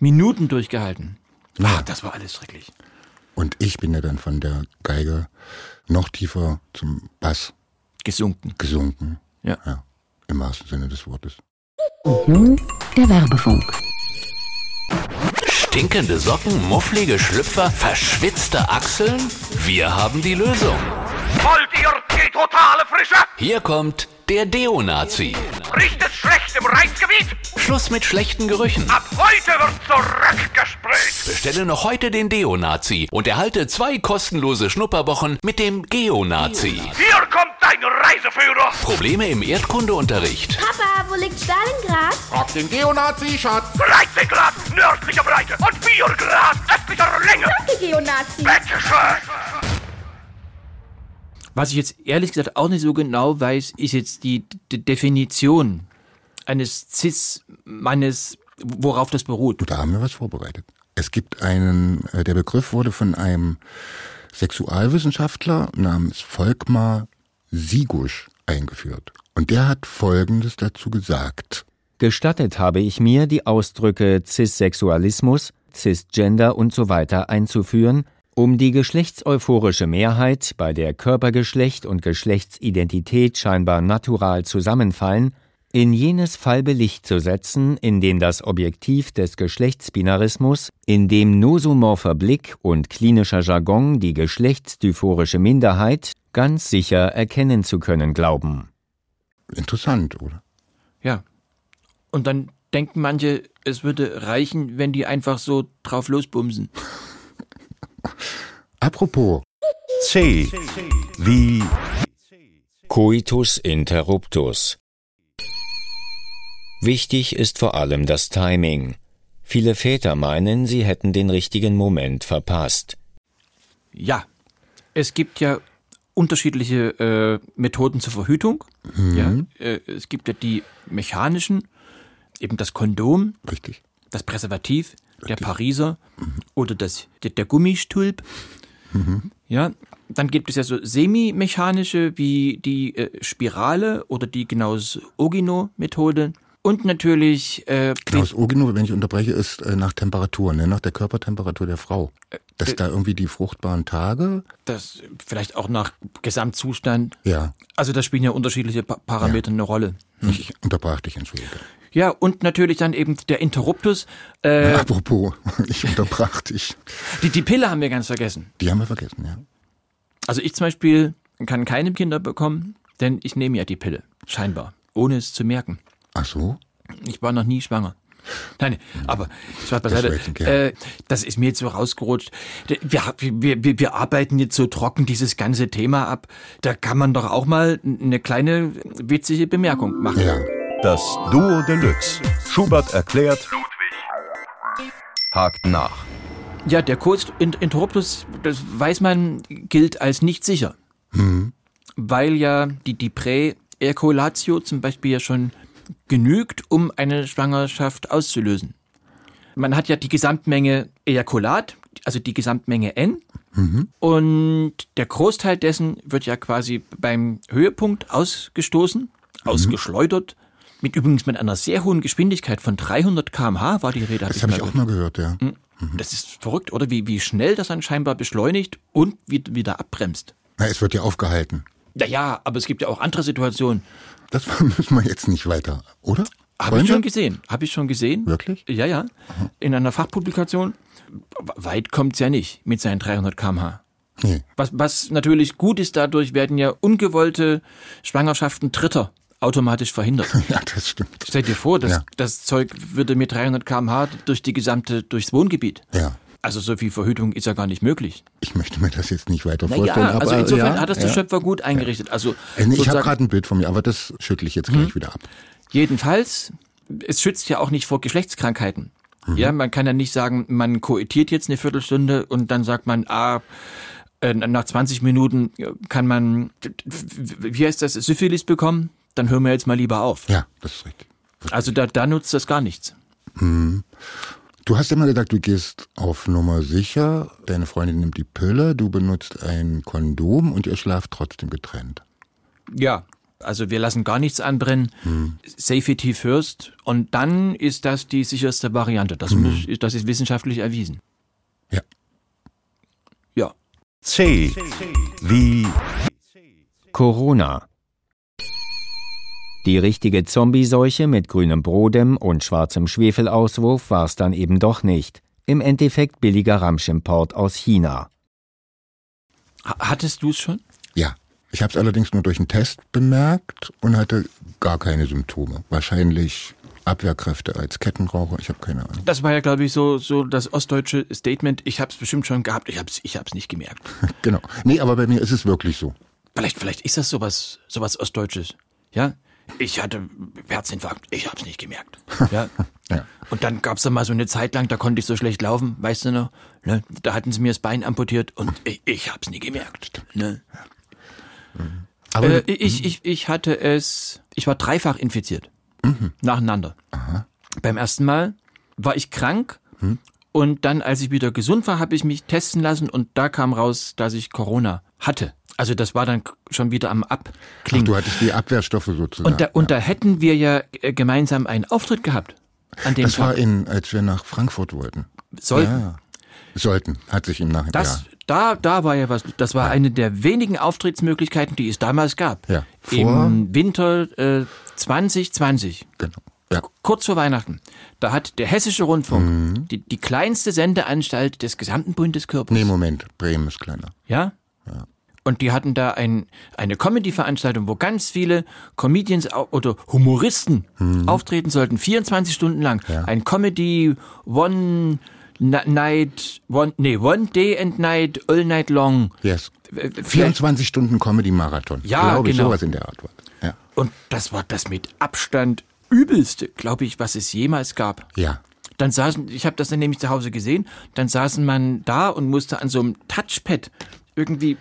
Speaker 5: Minuten durchgehalten. Ah, das war alles schrecklich.
Speaker 4: Und ich bin ja dann von der Geige noch tiefer zum Bass
Speaker 5: Gesunken.
Speaker 4: gesunken.
Speaker 5: Ja.
Speaker 4: Ja. Im wahrsten Sinne des Wortes.
Speaker 1: Nun der Werbefunk.
Speaker 7: Stinkende Socken, mufflige Schlüpfer, verschwitzte Achseln? Wir haben die Lösung.
Speaker 2: Wollt ihr die totale Frische?
Speaker 7: Hier kommt der Deo-Nazi.
Speaker 2: Riecht es schlecht im Reizgebiet?
Speaker 7: Schluss mit schlechten Gerüchen.
Speaker 2: Ab heute wird zurückgesprüht.
Speaker 7: Bestelle noch heute den Deo-Nazi und erhalte zwei kostenlose Schnupperwochen mit dem Geo-Nazi.
Speaker 2: Hier kommt dein Reiseführer.
Speaker 7: Probleme im Erdkundeunterricht?
Speaker 8: Papa, wo liegt Stalingrad?
Speaker 9: Frag den Geonazi, Schatz.
Speaker 2: 13 Grad nördlicher Breite und 4 Grad östlicher Länge.
Speaker 8: Danke, Geonazi.
Speaker 2: Bitteschön.
Speaker 5: Was ich jetzt ehrlich gesagt auch nicht so genau weiß, ist jetzt die D Definition eines Cis-Mannes, worauf das beruht.
Speaker 4: Da haben wir was vorbereitet. Es gibt einen, äh, der Begriff wurde von einem Sexualwissenschaftler namens Volkmar Sigusch eingeführt. Und der hat Folgendes dazu gesagt.
Speaker 6: Gestattet habe ich mir, die Ausdrücke Cissexualismus, Cisgender und so weiter einzuführen, um die geschlechtseuphorische Mehrheit, bei der Körpergeschlecht und Geschlechtsidentität scheinbar natural zusammenfallen, in jenes Fallbelicht zu setzen, in dem das Objektiv des Geschlechtsbinarismus, in dem nosomorpher Blick und klinischer Jargon die geschlechtsdyphorische Minderheit ganz sicher erkennen zu können glauben.
Speaker 4: Interessant, oder?
Speaker 5: Ja. Und dann denken manche, es würde reichen, wenn die einfach so drauf losbumsen.
Speaker 4: Apropos.
Speaker 3: C. Wie
Speaker 6: Coitus interruptus. Wichtig ist vor allem das Timing. Viele Väter meinen, sie hätten den richtigen Moment verpasst.
Speaker 5: Ja, es gibt ja unterschiedliche äh, Methoden zur Verhütung.
Speaker 4: Mhm.
Speaker 5: Ja, äh, es gibt ja die mechanischen, eben das Kondom,
Speaker 4: Richtig.
Speaker 5: das Präservativ, der Pariser oder das, der, der Gummistulp. Ja, dann gibt es ja so semi-mechanische wie die äh, Spirale oder die Gnaus-Ogino-Methode. Und natürlich äh,
Speaker 4: Klaus Ogino, wenn ich unterbreche, ist äh, nach Temperatur, ne? nach der Körpertemperatur der Frau. Dass da irgendwie die fruchtbaren Tage,
Speaker 5: das vielleicht auch nach Gesamtzustand.
Speaker 4: ja,
Speaker 5: Also da spielen ja unterschiedliche pa Parameter eine Rolle.
Speaker 4: ich, ich unterbrach dich, entschuldige.
Speaker 5: Ja, und natürlich dann eben der Interruptus. Äh,
Speaker 4: Apropos, ich unterbrach dich.
Speaker 5: die, die Pille haben wir ganz vergessen.
Speaker 4: Die haben wir vergessen, ja.
Speaker 5: Also ich zum Beispiel kann keine Kinder bekommen, denn ich nehme ja die Pille. Scheinbar. Ohne es zu merken.
Speaker 4: Ach so?
Speaker 5: Ich war noch nie schwanger. Nein, aber beiseite.
Speaker 4: war Kerl.
Speaker 5: Äh, das ist mir jetzt so rausgerutscht. Wir, wir, wir, wir arbeiten jetzt so trocken dieses ganze Thema ab. Da kann man doch auch mal eine kleine witzige Bemerkung machen.
Speaker 4: Ja.
Speaker 3: Das Duo Deluxe. Schubert erklärt, hakt nach.
Speaker 5: Ja, der Codes Interruptus, das weiß man, gilt als nicht sicher. Weil ja die, die Präerkulatio zum Beispiel ja schon genügt, um eine Schwangerschaft auszulösen. Man hat ja die Gesamtmenge Ejakulat, also die Gesamtmenge N. Und der Großteil dessen wird ja quasi beim Höhepunkt ausgestoßen, ausgeschleudert. Mit übrigens mit einer sehr hohen Geschwindigkeit von 300 km/h war die Rede. hab
Speaker 4: Das habe ich
Speaker 5: mal
Speaker 4: auch mal gehört, ja.
Speaker 5: das ist verrückt, oder? Wie, wie schnell das dann scheinbar beschleunigt und wieder, abbremst.
Speaker 4: Na, es wird ja aufgehalten.
Speaker 5: Ja, ja, aber es gibt ja auch andere Situationen.
Speaker 4: Das müssen wir jetzt nicht weiter, oder?
Speaker 5: Habe ich schon gesehen. Habe ich schon gesehen.
Speaker 4: Wirklich?
Speaker 5: Ja, ja. In einer Fachpublikation. Weit kommt's ja nicht mit seinen 300 km/h.
Speaker 4: Nee.
Speaker 5: Was, was natürlich gut ist, dadurch werden ja ungewollte Schwangerschaften Dritter automatisch verhindert.
Speaker 4: Ja, das stimmt.
Speaker 5: Stell dir vor, das,
Speaker 4: Ja.
Speaker 5: das Zeug würde mit 300 km/h durch die gesamte, durchs Wohngebiet.
Speaker 4: Ja.
Speaker 5: Also so viel Verhütung ist ja gar nicht möglich.
Speaker 4: Ich möchte mir das jetzt nicht weiter
Speaker 5: Na
Speaker 4: vorstellen.
Speaker 5: ja,
Speaker 4: aber,
Speaker 5: also insofern
Speaker 4: ja,
Speaker 5: hat das der
Speaker 4: ja.
Speaker 5: Schöpfer gut eingerichtet. Also
Speaker 4: Äh, Ich habe gerade ein Bild von mir, aber das schüttle ich jetzt
Speaker 5: Mhm.
Speaker 4: gleich wieder ab.
Speaker 5: Jedenfalls, es schützt ja auch nicht vor Geschlechtskrankheiten.
Speaker 4: Mhm.
Speaker 5: Ja, man kann ja nicht sagen, man koitiert jetzt eine Viertelstunde und dann sagt man, ah, äh, nach 20 Minuten kann man, wie heißt das, Syphilis bekommen? Dann hören wir jetzt mal lieber auf.
Speaker 4: Ja, das ist richtig.
Speaker 5: Also da, da nutzt das gar nichts.
Speaker 4: Du hast ja mal gesagt, du gehst auf Nummer sicher, deine Freundin nimmt die Pille, du benutzt ein Kondom und ihr schlaft trotzdem getrennt.
Speaker 5: Ja. Also wir lassen gar nichts anbrennen. Safety first. Und dann ist das die sicherste Variante. Das, muss, das ist wissenschaftlich erwiesen.
Speaker 4: Ja.
Speaker 5: Ja.
Speaker 3: C. Wie
Speaker 6: Corona. Die richtige Zombieseuche mit grünem Brodem und schwarzem Schwefelauswurf war's dann eben doch nicht. Im Endeffekt billiger Ramschimport aus China.
Speaker 5: Ha- Hattest du es schon?
Speaker 4: Ja. Ich habe es allerdings nur durch einen Test bemerkt und hatte gar keine Symptome. Wahrscheinlich Abwehrkräfte als Kettenraucher, ich habe keine Ahnung.
Speaker 5: Das war ja, glaube ich, so, so das ostdeutsche Statement. Ich habe es bestimmt schon gehabt, ich habe es ich hab's nicht gemerkt.
Speaker 4: Genau. Nee, aber bei mir ist es wirklich so.
Speaker 5: Vielleicht, vielleicht ist das sowas, sowas Ostdeutsches. Ja? Ich hatte Herzinfarkt, ich habe es nicht gemerkt. Ja?
Speaker 4: Ja.
Speaker 5: Und dann gab's da mal so eine Zeit lang, da konnte ich so schlecht laufen, weißt du noch? Ne? Da hatten sie mir das Bein amputiert und ich, ich habe es nie gemerkt. Ne?
Speaker 4: Aber
Speaker 5: Äh, ich, ich, ich hatte es, ich war dreifach infiziert. Nacheinander. Beim ersten Mal war ich krank und dann, als ich wieder gesund war, habe ich mich testen lassen und da kam raus, dass ich Corona hatte. Also das war dann schon wieder am
Speaker 4: ach,
Speaker 5: Abklingen.
Speaker 4: du hattest die Abwehrstoffe sozusagen.
Speaker 5: und da, und da hätten wir ja äh, gemeinsam einen Auftritt gehabt. An dem
Speaker 4: das war
Speaker 5: Tag.
Speaker 4: in, als wir nach Frankfurt wollten.
Speaker 5: Sollten.
Speaker 4: Ja. Sollten, hat sich im Nachhinein.
Speaker 5: Das,
Speaker 4: ja.
Speaker 5: da, da war ja was. Das war eine der wenigen Auftrittsmöglichkeiten, die es damals gab.
Speaker 4: Ja, vor-
Speaker 5: Im Winter äh, 2020,
Speaker 4: Genau. Ja.
Speaker 5: kurz vor Weihnachten, da hat der Hessische Rundfunk,
Speaker 4: Mhm.
Speaker 5: die, die kleinste Sendeanstalt des gesamten Bundeskörpers.
Speaker 4: Nee, Moment, Bremen ist kleiner.
Speaker 5: Ja? Und die hatten da ein, eine Comedy-Veranstaltung, wo ganz viele Comedians oder Humoristen auftreten sollten, 24 Stunden lang.
Speaker 4: Mhm. Ja.
Speaker 5: Ein Comedy One Night, one, nee, One Day and Night, All Night Long.
Speaker 4: Yes.
Speaker 5: Äh, vielleicht-
Speaker 4: 24 Stunden Comedy-Marathon.
Speaker 5: Ja,
Speaker 4: Glaube ich,
Speaker 5: genau.
Speaker 4: sowas in der Art war. Ja.
Speaker 5: Und das war das mit Abstand übelste, glaube ich, was es jemals gab.
Speaker 4: Ja.
Speaker 5: Dann saßen, ich habe das dann nämlich zu Hause gesehen, dann saßen man da und musste an so einem Touchpad irgendwie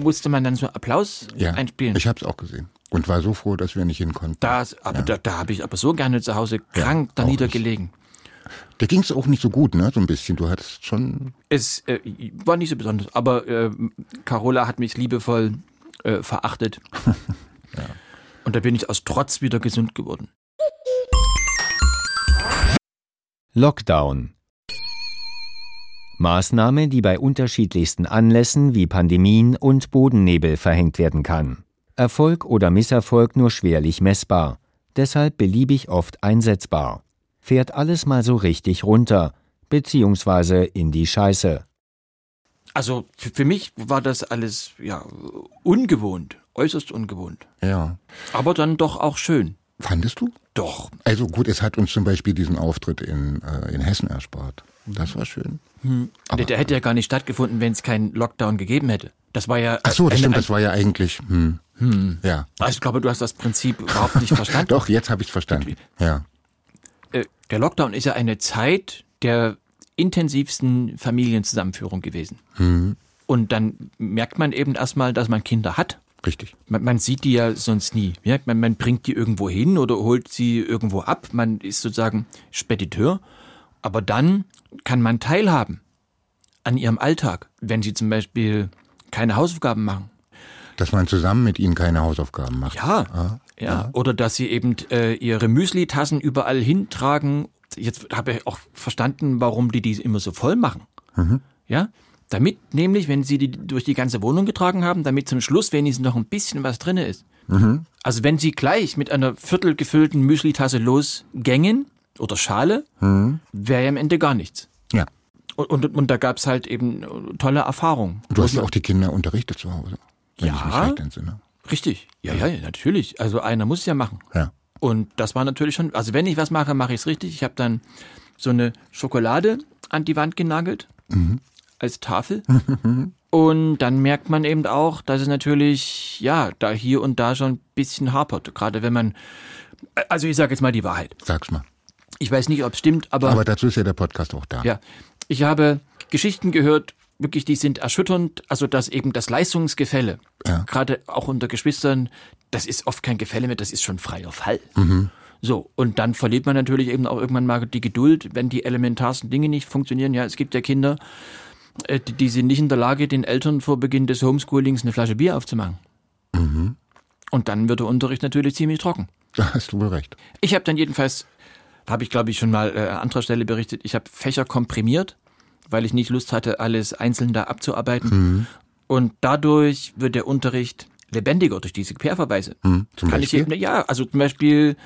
Speaker 5: musste man dann so Applaus
Speaker 4: Ja.
Speaker 5: einspielen.
Speaker 4: Ich habe es auch gesehen. Und war so froh, dass wir nicht hin konnten.
Speaker 5: Das, aber da, da habe ich aber so gerne zu Hause krank da
Speaker 4: auch
Speaker 5: niedergelegen.
Speaker 4: Der ging es auch nicht so gut, ne? So ein bisschen. Du hattest schon.
Speaker 5: Es äh, war nicht so besonders, aber äh, Carola hat mich liebevoll äh, verachtet. Und da bin ich aus Trotz wieder gesund geworden.
Speaker 6: Lockdown. Maßnahme, die bei unterschiedlichsten Anlässen wie Pandemien und Bodennebel verhängt werden kann. Erfolg oder Misserfolg nur schwerlich messbar, deshalb beliebig oft einsetzbar. Fährt alles mal so richtig runter, beziehungsweise in die Scheiße.
Speaker 5: Also für, mich war das alles ja ungewohnt, äußerst ungewohnt.
Speaker 4: Ja.
Speaker 5: Aber dann doch auch schön.
Speaker 4: Fandest du?
Speaker 5: Doch.
Speaker 4: Also gut, es hat uns zum Beispiel diesen Auftritt in, äh, in Hessen erspart. Das war schön.
Speaker 5: Der, der hätte ja gar nicht stattgefunden, wenn es keinen Lockdown gegeben hätte. Das war ja.
Speaker 4: Ach so, das
Speaker 5: eine-
Speaker 4: stimmt, das war ja eigentlich. Hm. Ja.
Speaker 5: Also ich glaube, du hast das Prinzip überhaupt nicht verstanden.
Speaker 4: Doch, jetzt habe ich verstanden. Ja.
Speaker 5: Äh, Der Lockdown ist ja eine Zeit der intensivsten Familienzusammenführung gewesen.
Speaker 4: Hm.
Speaker 5: Und dann merkt man eben erstmal, dass man Kinder hat.
Speaker 4: Richtig.
Speaker 5: Man, man sieht die ja sonst nie. Ja? Man, man bringt die irgendwo hin oder holt sie irgendwo ab. Man ist sozusagen Spediteur. Aber dann kann man teilhaben an ihrem Alltag, wenn sie zum Beispiel keine Hausaufgaben machen.
Speaker 4: Dass man zusammen mit ihnen keine Hausaufgaben macht.
Speaker 5: Ja, ja. Oder dass sie eben äh, ihre Müsli-Tassen überall hintragen. Jetzt habe ich auch verstanden, warum die die immer so voll machen. Ja, damit nämlich, wenn sie die durch die ganze Wohnung getragen haben, damit zum Schluss wenigstens noch ein bisschen was drinne ist. Also wenn sie gleich mit einer viertel gefüllten Müsli-Tasse losgängen oder Schale, wäre ja am Ende gar nichts.
Speaker 4: Ja.
Speaker 5: Und, und, und da gab es halt eben tolle Erfahrungen.
Speaker 4: Du hast ja auch die Kinder unterrichtet zu Hause. Wenn ich mich
Speaker 5: Ja.
Speaker 4: recht entsinne.
Speaker 5: Richtig, ja, ja, ja, natürlich. Also einer muss es ja machen.
Speaker 4: Ja.
Speaker 5: Und das war natürlich schon, also wenn ich was mache, mache ich es richtig. Ich habe dann so eine Schokolade an die Wand genagelt als Tafel. und dann merkt man eben auch, dass es natürlich, ja, da hier und da schon ein bisschen hapert. Gerade wenn man, also ich sage jetzt mal die Wahrheit.
Speaker 4: Sag's mal.
Speaker 5: Ich weiß nicht, ob es stimmt, aber,
Speaker 4: Aber dazu ist ja der Podcast auch da.
Speaker 5: ja, ich habe Geschichten gehört, wirklich, die sind erschütternd. Also dass eben das Leistungsgefälle,
Speaker 4: Ja.
Speaker 5: gerade auch unter Geschwistern, das ist oft kein Gefälle mehr, das ist schon freier Fall.
Speaker 4: Mhm.
Speaker 5: So, und dann verliert man natürlich eben auch irgendwann mal die Geduld, wenn die elementarsten Dinge nicht funktionieren. Ja, es gibt ja Kinder, äh, die, die sind nicht in der Lage, den Eltern vor Beginn des Homeschoolings eine Flasche Bier aufzumachen.
Speaker 4: Mhm.
Speaker 5: Und dann wird der Unterricht natürlich ziemlich trocken.
Speaker 4: Da hast du wohl recht.
Speaker 5: Ich habe dann jedenfalls, habe ich glaube ich schon mal äh, an anderer Stelle berichtet, ich habe Fächer komprimiert, weil ich nicht Lust hatte, alles einzeln da abzuarbeiten. Und dadurch wird der Unterricht lebendiger durch diese Querverweise.
Speaker 4: Hm, zum
Speaker 5: kann
Speaker 4: Beispiel?
Speaker 5: ich ja, also zum Beispiel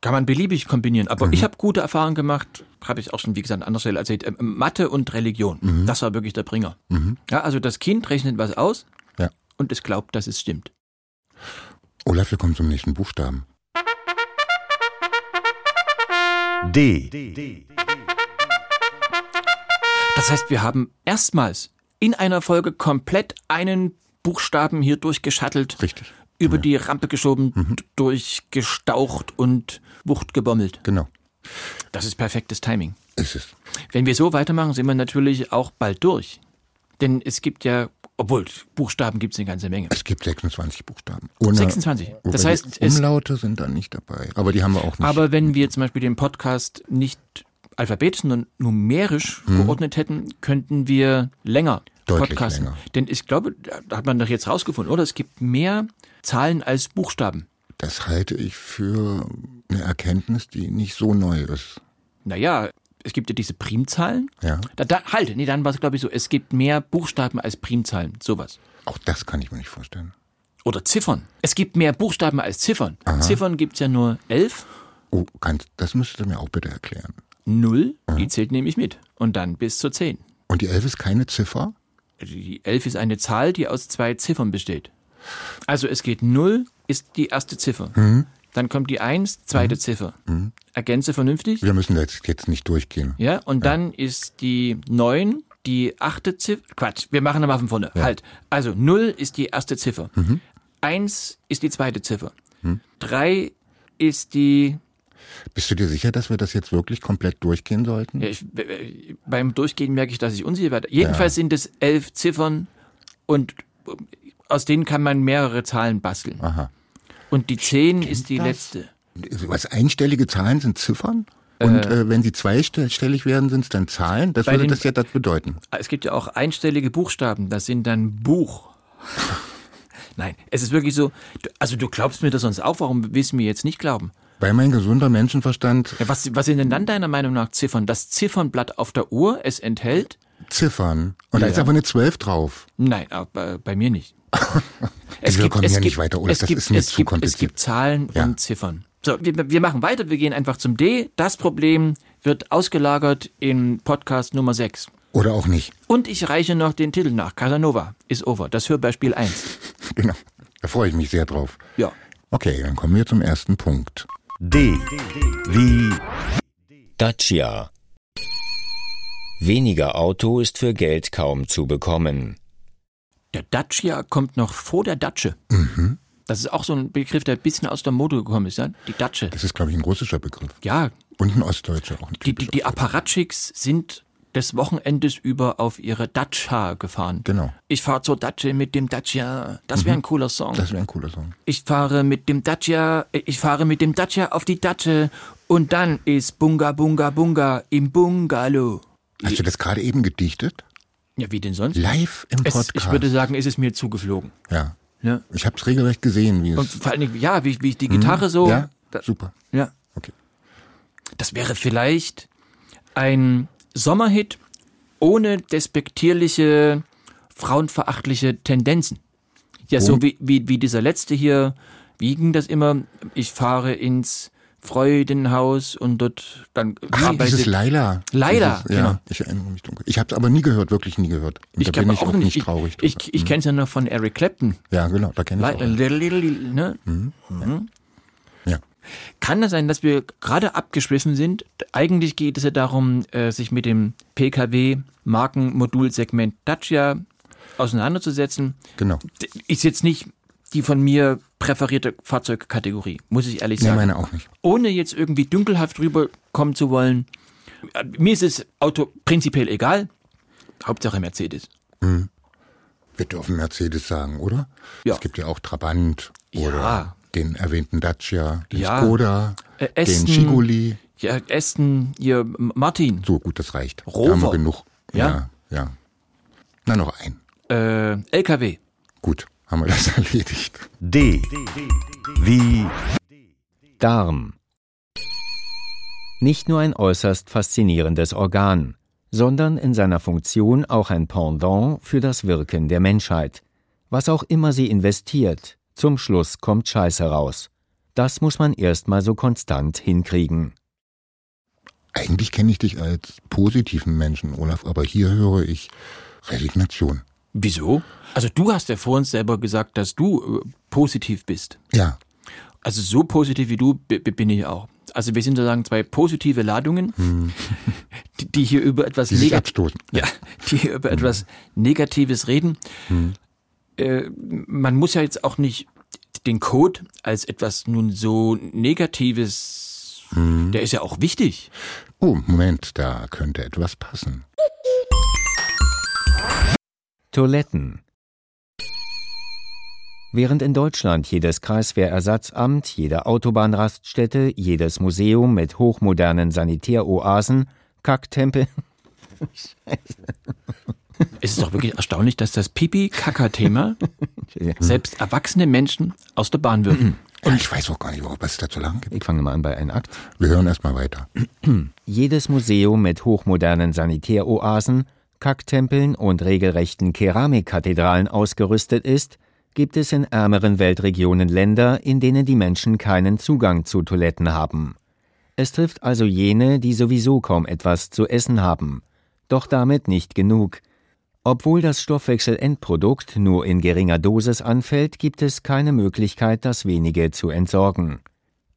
Speaker 5: kann man beliebig kombinieren. Aber
Speaker 4: Mhm.
Speaker 5: ich habe gute Erfahrungen gemacht, habe ich auch schon, wie gesagt, an anderer Stelle erzählt, ähm, Mathe und Religion.
Speaker 4: Mhm.
Speaker 5: Das war wirklich der Bringer. Ja, also das Kind rechnet was aus
Speaker 4: Ja.
Speaker 5: und es glaubt, dass es stimmt.
Speaker 4: Olaf, wir kommen zum nächsten Buchstaben.
Speaker 3: D.
Speaker 5: Das heißt, wir haben erstmals in einer Folge komplett einen Buchstaben hier durchgeschattelt,
Speaker 4: Richtig.
Speaker 5: über die Rampe geschoben, d- durchgestaucht und Wucht gebommelt.
Speaker 4: Genau.
Speaker 5: Das ist perfektes Timing.
Speaker 4: Ist es.
Speaker 5: Wenn wir so weitermachen, sind wir natürlich auch bald durch. Denn es gibt ja Obwohl, Buchstaben gibt es eine ganze Menge.
Speaker 4: Es gibt 26 Buchstaben. Ohne,
Speaker 5: 26.
Speaker 4: wobei
Speaker 5: Das heißt,
Speaker 4: Umlaute sind da nicht dabei. Aber die haben wir auch nicht.
Speaker 5: Aber wenn wir zum Beispiel den Podcast nicht alphabetisch, sondern numerisch geordnet hätten, könnten wir länger
Speaker 4: Hm. Deutlich
Speaker 5: podcasten.
Speaker 4: länger.
Speaker 5: Denn ich glaube, da hat man doch jetzt rausgefunden, oder? Es gibt mehr Zahlen als Buchstaben.
Speaker 4: das halte ich für eine Erkenntnis, die nicht so neu ist.
Speaker 5: Naja, es gibt ja diese Primzahlen.
Speaker 4: Ja.
Speaker 5: Da, da, halt, nee, dann war es, glaube ich, so, es gibt mehr Buchstaben als Primzahlen, sowas.
Speaker 4: Auch das kann ich mir nicht vorstellen.
Speaker 5: Oder Ziffern. Es gibt mehr Buchstaben als Ziffern. Ziffern gibt es ja nur elf.
Speaker 4: Oh, kannst, das müsstest du mir auch bitte erklären.
Speaker 5: Null, die zählt nämlich mit. Und dann bis zur zehn.
Speaker 4: Und die 11 ist keine Ziffer?
Speaker 5: Die 11 ist eine Zahl, die aus zwei Ziffern besteht. Also es geht 0 ist die erste Ziffer. Dann kommt die 1, zweite Ziffer. Ergänze vernünftig.
Speaker 4: Wir müssen jetzt, jetzt nicht durchgehen.
Speaker 5: Ja, und dann ist die 9 die achte Ziffer. Quatsch, wir machen nochmal von vorne. Halt. Also 0 ist die erste Ziffer. 1 ist die zweite Ziffer. 3 ist die
Speaker 4: Bist du dir sicher, dass wir das jetzt wirklich komplett durchgehen sollten?
Speaker 5: Ja, ich, äh, beim Durchgehen merke ich, dass ich unsicher werde. Jedenfalls sind es elf Ziffern und äh, aus denen kann man mehrere Zahlen basteln.
Speaker 4: Aha.
Speaker 5: Und die zehn ist die
Speaker 4: das?
Speaker 5: letzte.
Speaker 4: Was einstellige Zahlen sind Ziffern? Und äh, wenn sie zweistellig werden, sind es dann Zahlen? Das würde
Speaker 5: den-
Speaker 4: das ja das bedeuten.
Speaker 5: Es gibt ja auch einstellige Buchstaben, das sind dann Buch. Nein, es ist wirklich so, also du glaubst mir das sonst auch, warum willst du mir jetzt nicht glauben?
Speaker 4: Weil mein gesunder Menschenverstand
Speaker 5: Ja, was, was sind denn dann deiner Meinung nach Ziffern? Das Ziffernblatt auf der Uhr, es enthält?
Speaker 4: Ziffern. Und da
Speaker 5: Ja.
Speaker 4: ist aber eine 12 drauf.
Speaker 5: Nein, aber bei, bei mir nicht.
Speaker 4: wir kommen hier nicht weiter, Olaf,
Speaker 5: es
Speaker 4: das
Speaker 5: gibt,
Speaker 4: ist mir
Speaker 5: es
Speaker 4: zu
Speaker 5: gibt, Es
Speaker 4: kompliziert.
Speaker 5: gibt Zahlen
Speaker 4: Ja.
Speaker 5: und Ziffern. So, wir, wir machen weiter, wir gehen einfach zum D. Das Problem wird ausgelagert in Podcast Nummer 6.
Speaker 4: Oder auch nicht.
Speaker 5: Und ich reiche noch den Titel nach. Casanova ist over. Das Hörbeispiel 1.
Speaker 4: Genau. Da freue ich mich sehr drauf.
Speaker 5: Ja.
Speaker 4: Okay, dann kommen wir zum ersten Punkt.
Speaker 3: D. Wie
Speaker 6: Dacia. Weniger Auto ist für Geld kaum zu bekommen.
Speaker 5: Der Dacia kommt noch vor der Datsche.
Speaker 4: Mhm.
Speaker 5: Das ist auch so ein Begriff, der ein bisschen aus der Mode gekommen ist. Ja? Die Datsche.
Speaker 4: Das ist, glaube ich, ein russischer Begriff.
Speaker 5: Ja,
Speaker 4: Und ein ostdeutscher auch. Ein
Speaker 5: die, die, die. Apparatchiks sind des Wochenendes über auf ihre Datscha gefahren.
Speaker 4: Genau.
Speaker 5: Ich fahre zur Datsche mit dem Dacia. Das wäre ein cooler Song.
Speaker 4: Mhm. Das wäre ein cooler Song.
Speaker 5: Ich fahre mit dem Dacia, ich fahre mit dem Dacia auf die Datsche und dann ist Bunga Bunga Bunga im Bungalow.
Speaker 4: Hast du das gerade eben gedichtet?
Speaker 5: Ja, wie denn sonst?
Speaker 4: Live im
Speaker 5: Es,
Speaker 4: Podcast.
Speaker 5: ich würde sagen, ist es mir zugeflogen.
Speaker 4: ja.
Speaker 5: Ja.
Speaker 4: Ich habe es regelrecht gesehen, wie
Speaker 5: Und
Speaker 4: es.
Speaker 5: vor allen Dingen, ja, wie, wie ich die Gitarre so.
Speaker 4: Mhm. ja,
Speaker 5: Da,
Speaker 4: super.
Speaker 5: ja.
Speaker 4: Okay.
Speaker 5: Das wäre vielleicht ein Sommerhit ohne despektierliche, frauenverachtliche Tendenzen. Ja, so
Speaker 4: Und?
Speaker 5: wie, wie, wie dieser letzte hier. Wie ging das immer? Ich fahre ins Freudenhaus und dort dann
Speaker 4: Ach, dieses Laila.
Speaker 5: Laila,
Speaker 4: dieses, ja,
Speaker 5: genau.
Speaker 4: ich erinnere mich dunkel. Ich habe es aber nie gehört, wirklich nie gehört. Und
Speaker 5: Ich
Speaker 4: da bin ich
Speaker 5: auch nicht. Ich,
Speaker 4: traurig.
Speaker 5: ich,
Speaker 4: drüber.
Speaker 5: ich kenne es ja noch von Eric Clapton.
Speaker 4: ja, genau, da kenne ich
Speaker 5: Li-
Speaker 4: auch.
Speaker 5: li- li- li- ne?
Speaker 4: Ja.
Speaker 5: Kann das sein, dass wir gerade abgeschliffen sind? Eigentlich geht es ja darum, äh, sich mit dem PKW-Markenmodulsegment Dacia auseinanderzusetzen.
Speaker 4: Genau.
Speaker 5: Ist jetzt nicht die von mir präferierte Fahrzeugkategorie, muss ich ehrlich
Speaker 4: Nee,
Speaker 5: sagen.
Speaker 4: meine auch nicht.
Speaker 5: Ohne jetzt irgendwie dünkelhaft rüberkommen zu wollen. Äh, Mir ist das Auto prinzipiell egal. Hauptsache Mercedes.
Speaker 4: Wir dürfen Mercedes sagen, oder?
Speaker 5: Ja.
Speaker 4: Es gibt ja auch Trabant
Speaker 5: Ja.
Speaker 4: oder den erwähnten Dacia, den
Speaker 5: Ja.
Speaker 4: Skoda,
Speaker 5: Äh,
Speaker 4: den
Speaker 5: Aston-
Speaker 4: Schiguli.
Speaker 5: Ja, Aston, hier, M- Martin,
Speaker 4: So gut, das reicht.
Speaker 5: Rover.
Speaker 4: Da haben wir genug.
Speaker 5: Ja.
Speaker 4: ja. ja. Na, noch ein.
Speaker 5: äh, LKW.
Speaker 4: Gut, haben wir das erledigt.
Speaker 3: D. Wie
Speaker 6: Darm. Nicht nur ein äußerst faszinierendes Organ, sondern in seiner Funktion auch ein Pendant für das Wirken der Menschheit. Was auch immer sie investiert, zum Schluss kommt Scheiße raus. Das muss man erstmal so konstant hinkriegen.
Speaker 4: Eigentlich kenne ich dich als positiven Menschen, Olaf, aber hier höre ich Resignation.
Speaker 5: Wieso? Also du hast ja vor uns selber gesagt, dass du äh, positiv bist.
Speaker 4: Ja,
Speaker 5: Also so positiv wie du bin ich auch. Also wir sind sozusagen zwei positive Ladungen, die, die hier über etwas
Speaker 4: abstoßen.
Speaker 5: ja, die hier über etwas Negatives reden. Äh, man muss ja jetzt auch nicht den Code als etwas nun so Negatives, der ist ja auch wichtig.
Speaker 4: Oh, Moment, da könnte etwas passen.
Speaker 6: Toiletten. Während in Deutschland jedes Kreiswehrersatzamt, jede Autobahnraststätte, jedes Museum mit hochmodernen Sanitäroasen, Kacktempel.
Speaker 5: Es ist doch wirklich erstaunlich, dass das Pipi-Kaka-Thema selbst erwachsene Menschen aus der Bahn wirfen.
Speaker 4: Und ich weiß auch gar nicht, was es da zu lang gibt.
Speaker 6: Ich fange mal an bei einem Akt.
Speaker 4: Wir hören erstmal weiter.
Speaker 6: Jedes Museum mit hochmodernen Sanitäroasen, Kacktempeln und regelrechten Keramikkathedralen ausgerüstet ist, gibt es in ärmeren Weltregionen Länder, in denen die Menschen keinen Zugang zu Toiletten haben. Es trifft also jene, die sowieso kaum etwas zu essen haben. Doch damit nicht genug. Obwohl das Stoffwechselendprodukt nur in geringer Dosis anfällt, gibt es keine Möglichkeit, das wenige zu entsorgen.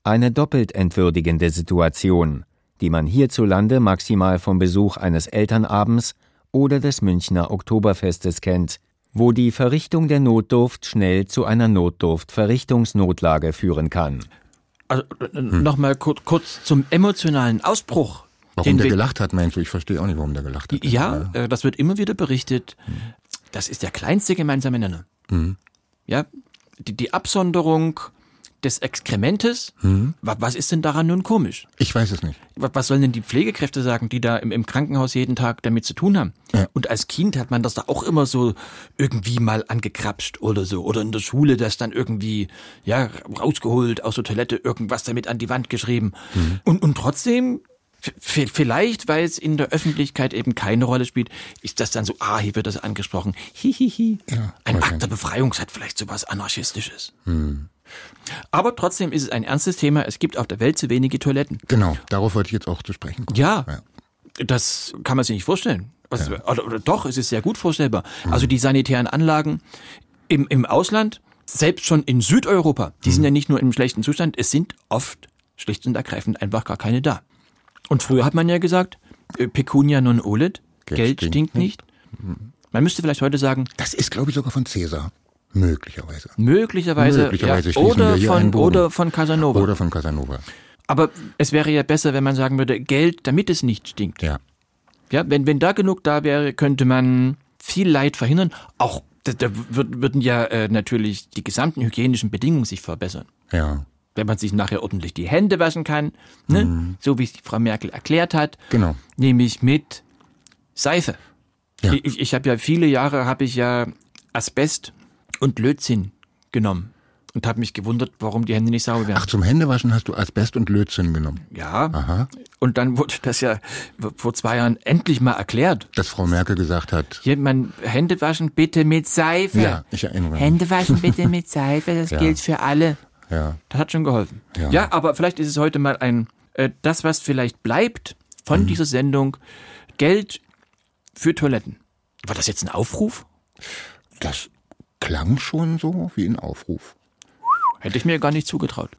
Speaker 6: Eine doppelt entwürdigende Situation, die man hierzulande maximal vom Besuch eines Elternabends oder des Münchner Oktoberfestes kennt, wo die Verrichtung der Notdurft schnell zu einer Notdurftverrichtungsnotlage führen kann.
Speaker 5: Also äh, nochmal kurz, kurz zum emotionalen Ausbruch.
Speaker 4: Warum
Speaker 5: den
Speaker 4: der gelacht hat, meinst du? Ich verstehe auch nicht, warum der gelacht hat.
Speaker 5: Ja, äh, das wird immer wieder berichtet. Das ist der kleinste gemeinsame Nenner.
Speaker 4: Mhm.
Speaker 5: Ja, die, die Absonderung des Exkrementes. Wa- Was ist denn daran nun komisch?
Speaker 4: Ich weiß es nicht.
Speaker 5: Wa- Was sollen denn die Pflegekräfte sagen, die da im, im Krankenhaus jeden Tag damit zu tun haben?
Speaker 4: Ja.
Speaker 5: Und als Kind hat man das da auch immer so irgendwie mal angekrapscht oder so. Oder in der Schule das dann irgendwie, ja, rausgeholt aus der Toilette, irgendwas damit an die Wand geschrieben.
Speaker 4: Mhm.
Speaker 5: Und, und trotzdem, vielleicht, weil es in der Öffentlichkeit eben keine Rolle spielt, ist das dann so, ah, hier wird das angesprochen. Hihihi.
Speaker 4: Ja,
Speaker 5: Ein. Akt der Befreiung hat vielleicht so was Anarchistisches. Aber trotzdem ist es ein ernstes Thema. Es gibt auf der Welt zu wenige Toiletten.
Speaker 4: Genau, darauf wollte ich jetzt auch zu sprechen kommen.
Speaker 5: Ja,
Speaker 4: Ja.
Speaker 5: das kann man sich nicht vorstellen. Was, oder, oder doch, es ist sehr gut vorstellbar. Also die sanitären Anlagen im, im Ausland, selbst schon in Südeuropa, die sind ja nicht nur im schlechten Zustand, es sind oft schlicht und ergreifend einfach gar keine da. Und früher hat man ja gesagt, äh, Pecunia non olet, Geld,
Speaker 4: Geld
Speaker 5: stinkt,
Speaker 4: stinkt
Speaker 5: nicht. Man müsste vielleicht heute sagen,
Speaker 4: Das ist, glaube ich, sogar von Cäsar. Möglicherweise.
Speaker 5: möglicherweise,
Speaker 4: Möglicherweise
Speaker 5: ja, oder, von, oder von Casanova.
Speaker 4: Oder von Casanova.
Speaker 5: Aber es wäre ja besser, wenn man sagen würde, Geld, damit es nicht stinkt.
Speaker 4: Ja.
Speaker 5: Ja, wenn, wenn da genug da wäre, könnte man viel Leid verhindern. Auch da, da würd- würden ja äh, natürlich die gesamten hygienischen Bedingungen sich verbessern.
Speaker 4: Ja.
Speaker 5: Wenn man sich nachher ordentlich die Hände waschen kann, ne? so wie es die Frau Merkel erklärt hat,
Speaker 4: Genau.
Speaker 5: nämlich mit Seife.
Speaker 4: Ja.
Speaker 5: Ich, ich habe ja viele Jahre habe ich ja Asbest und Lötzinn genommen und habe mich gewundert, warum die Hände nicht sauber werden.
Speaker 4: Ach, zum Händewaschen hast du Asbest und Lötzinn genommen.
Speaker 5: ja.
Speaker 4: Aha.
Speaker 5: Und dann wurde das ja vor zwei Jahren endlich mal erklärt.
Speaker 4: Dass Frau Merkel gesagt hat.
Speaker 5: Hier, man, Hände waschen bitte mit Seife.
Speaker 4: Ja, ich erinnere mich.
Speaker 5: Hände waschen bitte mit Seife, das
Speaker 4: Ja.
Speaker 5: gilt für alle.
Speaker 4: Ja.
Speaker 5: Das hat schon geholfen.
Speaker 4: Ja.
Speaker 5: Ja, aber vielleicht ist es heute mal ein, äh, das, was vielleicht bleibt von
Speaker 4: Mhm.
Speaker 5: dieser Sendung, Geld für Toiletten. War das jetzt ein Aufruf?
Speaker 4: Das klang schon so wie ein Aufruf.
Speaker 5: Hätte ich mir gar nicht zugetraut.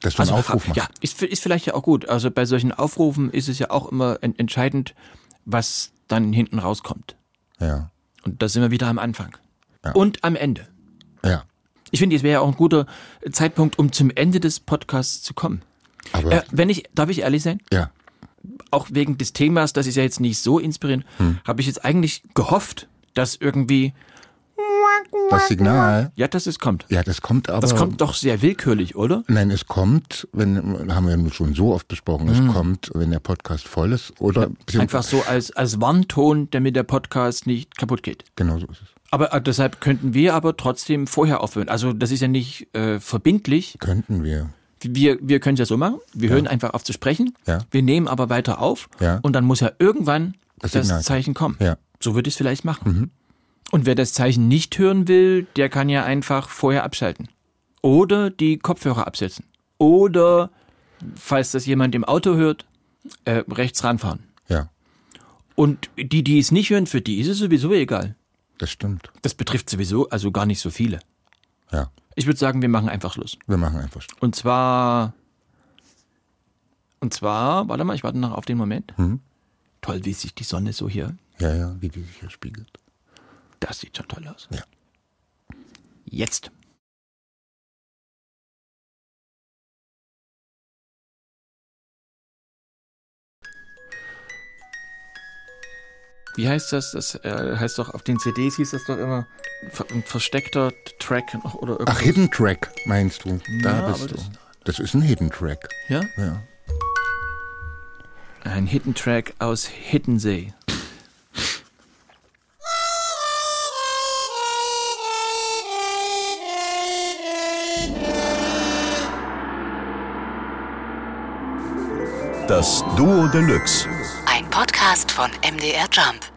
Speaker 4: Dass du einen Aufruf machst.
Speaker 5: ja, ist, ist vielleicht ja auch gut. Also bei solchen Aufrufen ist es ja auch immer en- entscheidend, was dann hinten rauskommt.
Speaker 4: Ja.
Speaker 5: Und da sind wir wieder am Anfang.
Speaker 4: Ja.
Speaker 5: Und am Ende.
Speaker 4: Ja.
Speaker 5: Ich finde, es wäre ja auch ein guter Zeitpunkt, um zum Ende des Podcasts zu kommen.
Speaker 4: Aber,
Speaker 5: Äh, wenn ich, darf ich ehrlich sein?
Speaker 4: ja.
Speaker 5: Auch wegen des Themas, das ist ja jetzt nicht so inspirierend,
Speaker 4: Hm.
Speaker 5: habe ich jetzt eigentlich gehofft, dass irgendwie,
Speaker 4: Das Signal,
Speaker 5: ja, dass es kommt.
Speaker 4: ja, das kommt aber.
Speaker 5: Das kommt doch sehr willkürlich, oder?
Speaker 4: Nein, es kommt, wenn, haben wir schon so oft besprochen, es kommt, wenn der Podcast voll ist oder,
Speaker 5: Hm. Einfach so als, als Warnton, damit der Podcast nicht kaputt geht.
Speaker 4: Genau so ist es.
Speaker 5: Aber äh, deshalb könnten wir aber trotzdem vorher aufhören. Also das ist ja nicht äh, verbindlich.
Speaker 4: Könnten wir.
Speaker 5: Wir, wir können es ja so machen. Wir hören einfach auf zu sprechen.
Speaker 4: Ja.
Speaker 5: Wir nehmen aber weiter auf.
Speaker 4: Ja.
Speaker 5: Und dann muss ja irgendwann
Speaker 4: Das
Speaker 5: das. Zeichen kommen.
Speaker 4: Ja. Mhm.
Speaker 5: So würde ich es vielleicht machen. Und wer das Zeichen nicht hören will, der kann ja einfach vorher abschalten. Oder die Kopfhörer absetzen. Oder, falls das jemand im Auto hört, äh, rechts ranfahren.
Speaker 4: Ja,
Speaker 5: Und die, die es nicht hören, für die ist es sowieso egal.
Speaker 4: das stimmt.
Speaker 5: Das betrifft sowieso also gar nicht so viele.
Speaker 4: Ja,
Speaker 5: Ich würde sagen, wir machen einfach Schluss.
Speaker 4: wir machen einfach. Schluss.
Speaker 5: Und zwar. Und zwar, warte mal, ich warte noch auf den Moment.
Speaker 4: Mhm.
Speaker 5: Toll, wie sich die Sonne so hier.
Speaker 4: Ja, ja, wie die sich hier spiegelt.
Speaker 5: Das sieht schon toll aus.
Speaker 4: Ja.
Speaker 5: Jetzt. wie heißt das? Das äh, heißt doch, auf den CDs hieß das doch immer ver ein versteckter Track oder irgendwas.
Speaker 4: Ach, Hidden Track meinst du? Da
Speaker 5: Ja,
Speaker 4: bist du.
Speaker 5: das-
Speaker 4: Das ist ein Hidden Track.
Speaker 5: Ja?
Speaker 4: Ja.
Speaker 5: Ein Hidden Track aus Hiddensee.
Speaker 3: Das Duo Deluxe.
Speaker 1: Ein Podcast von MDR Jump.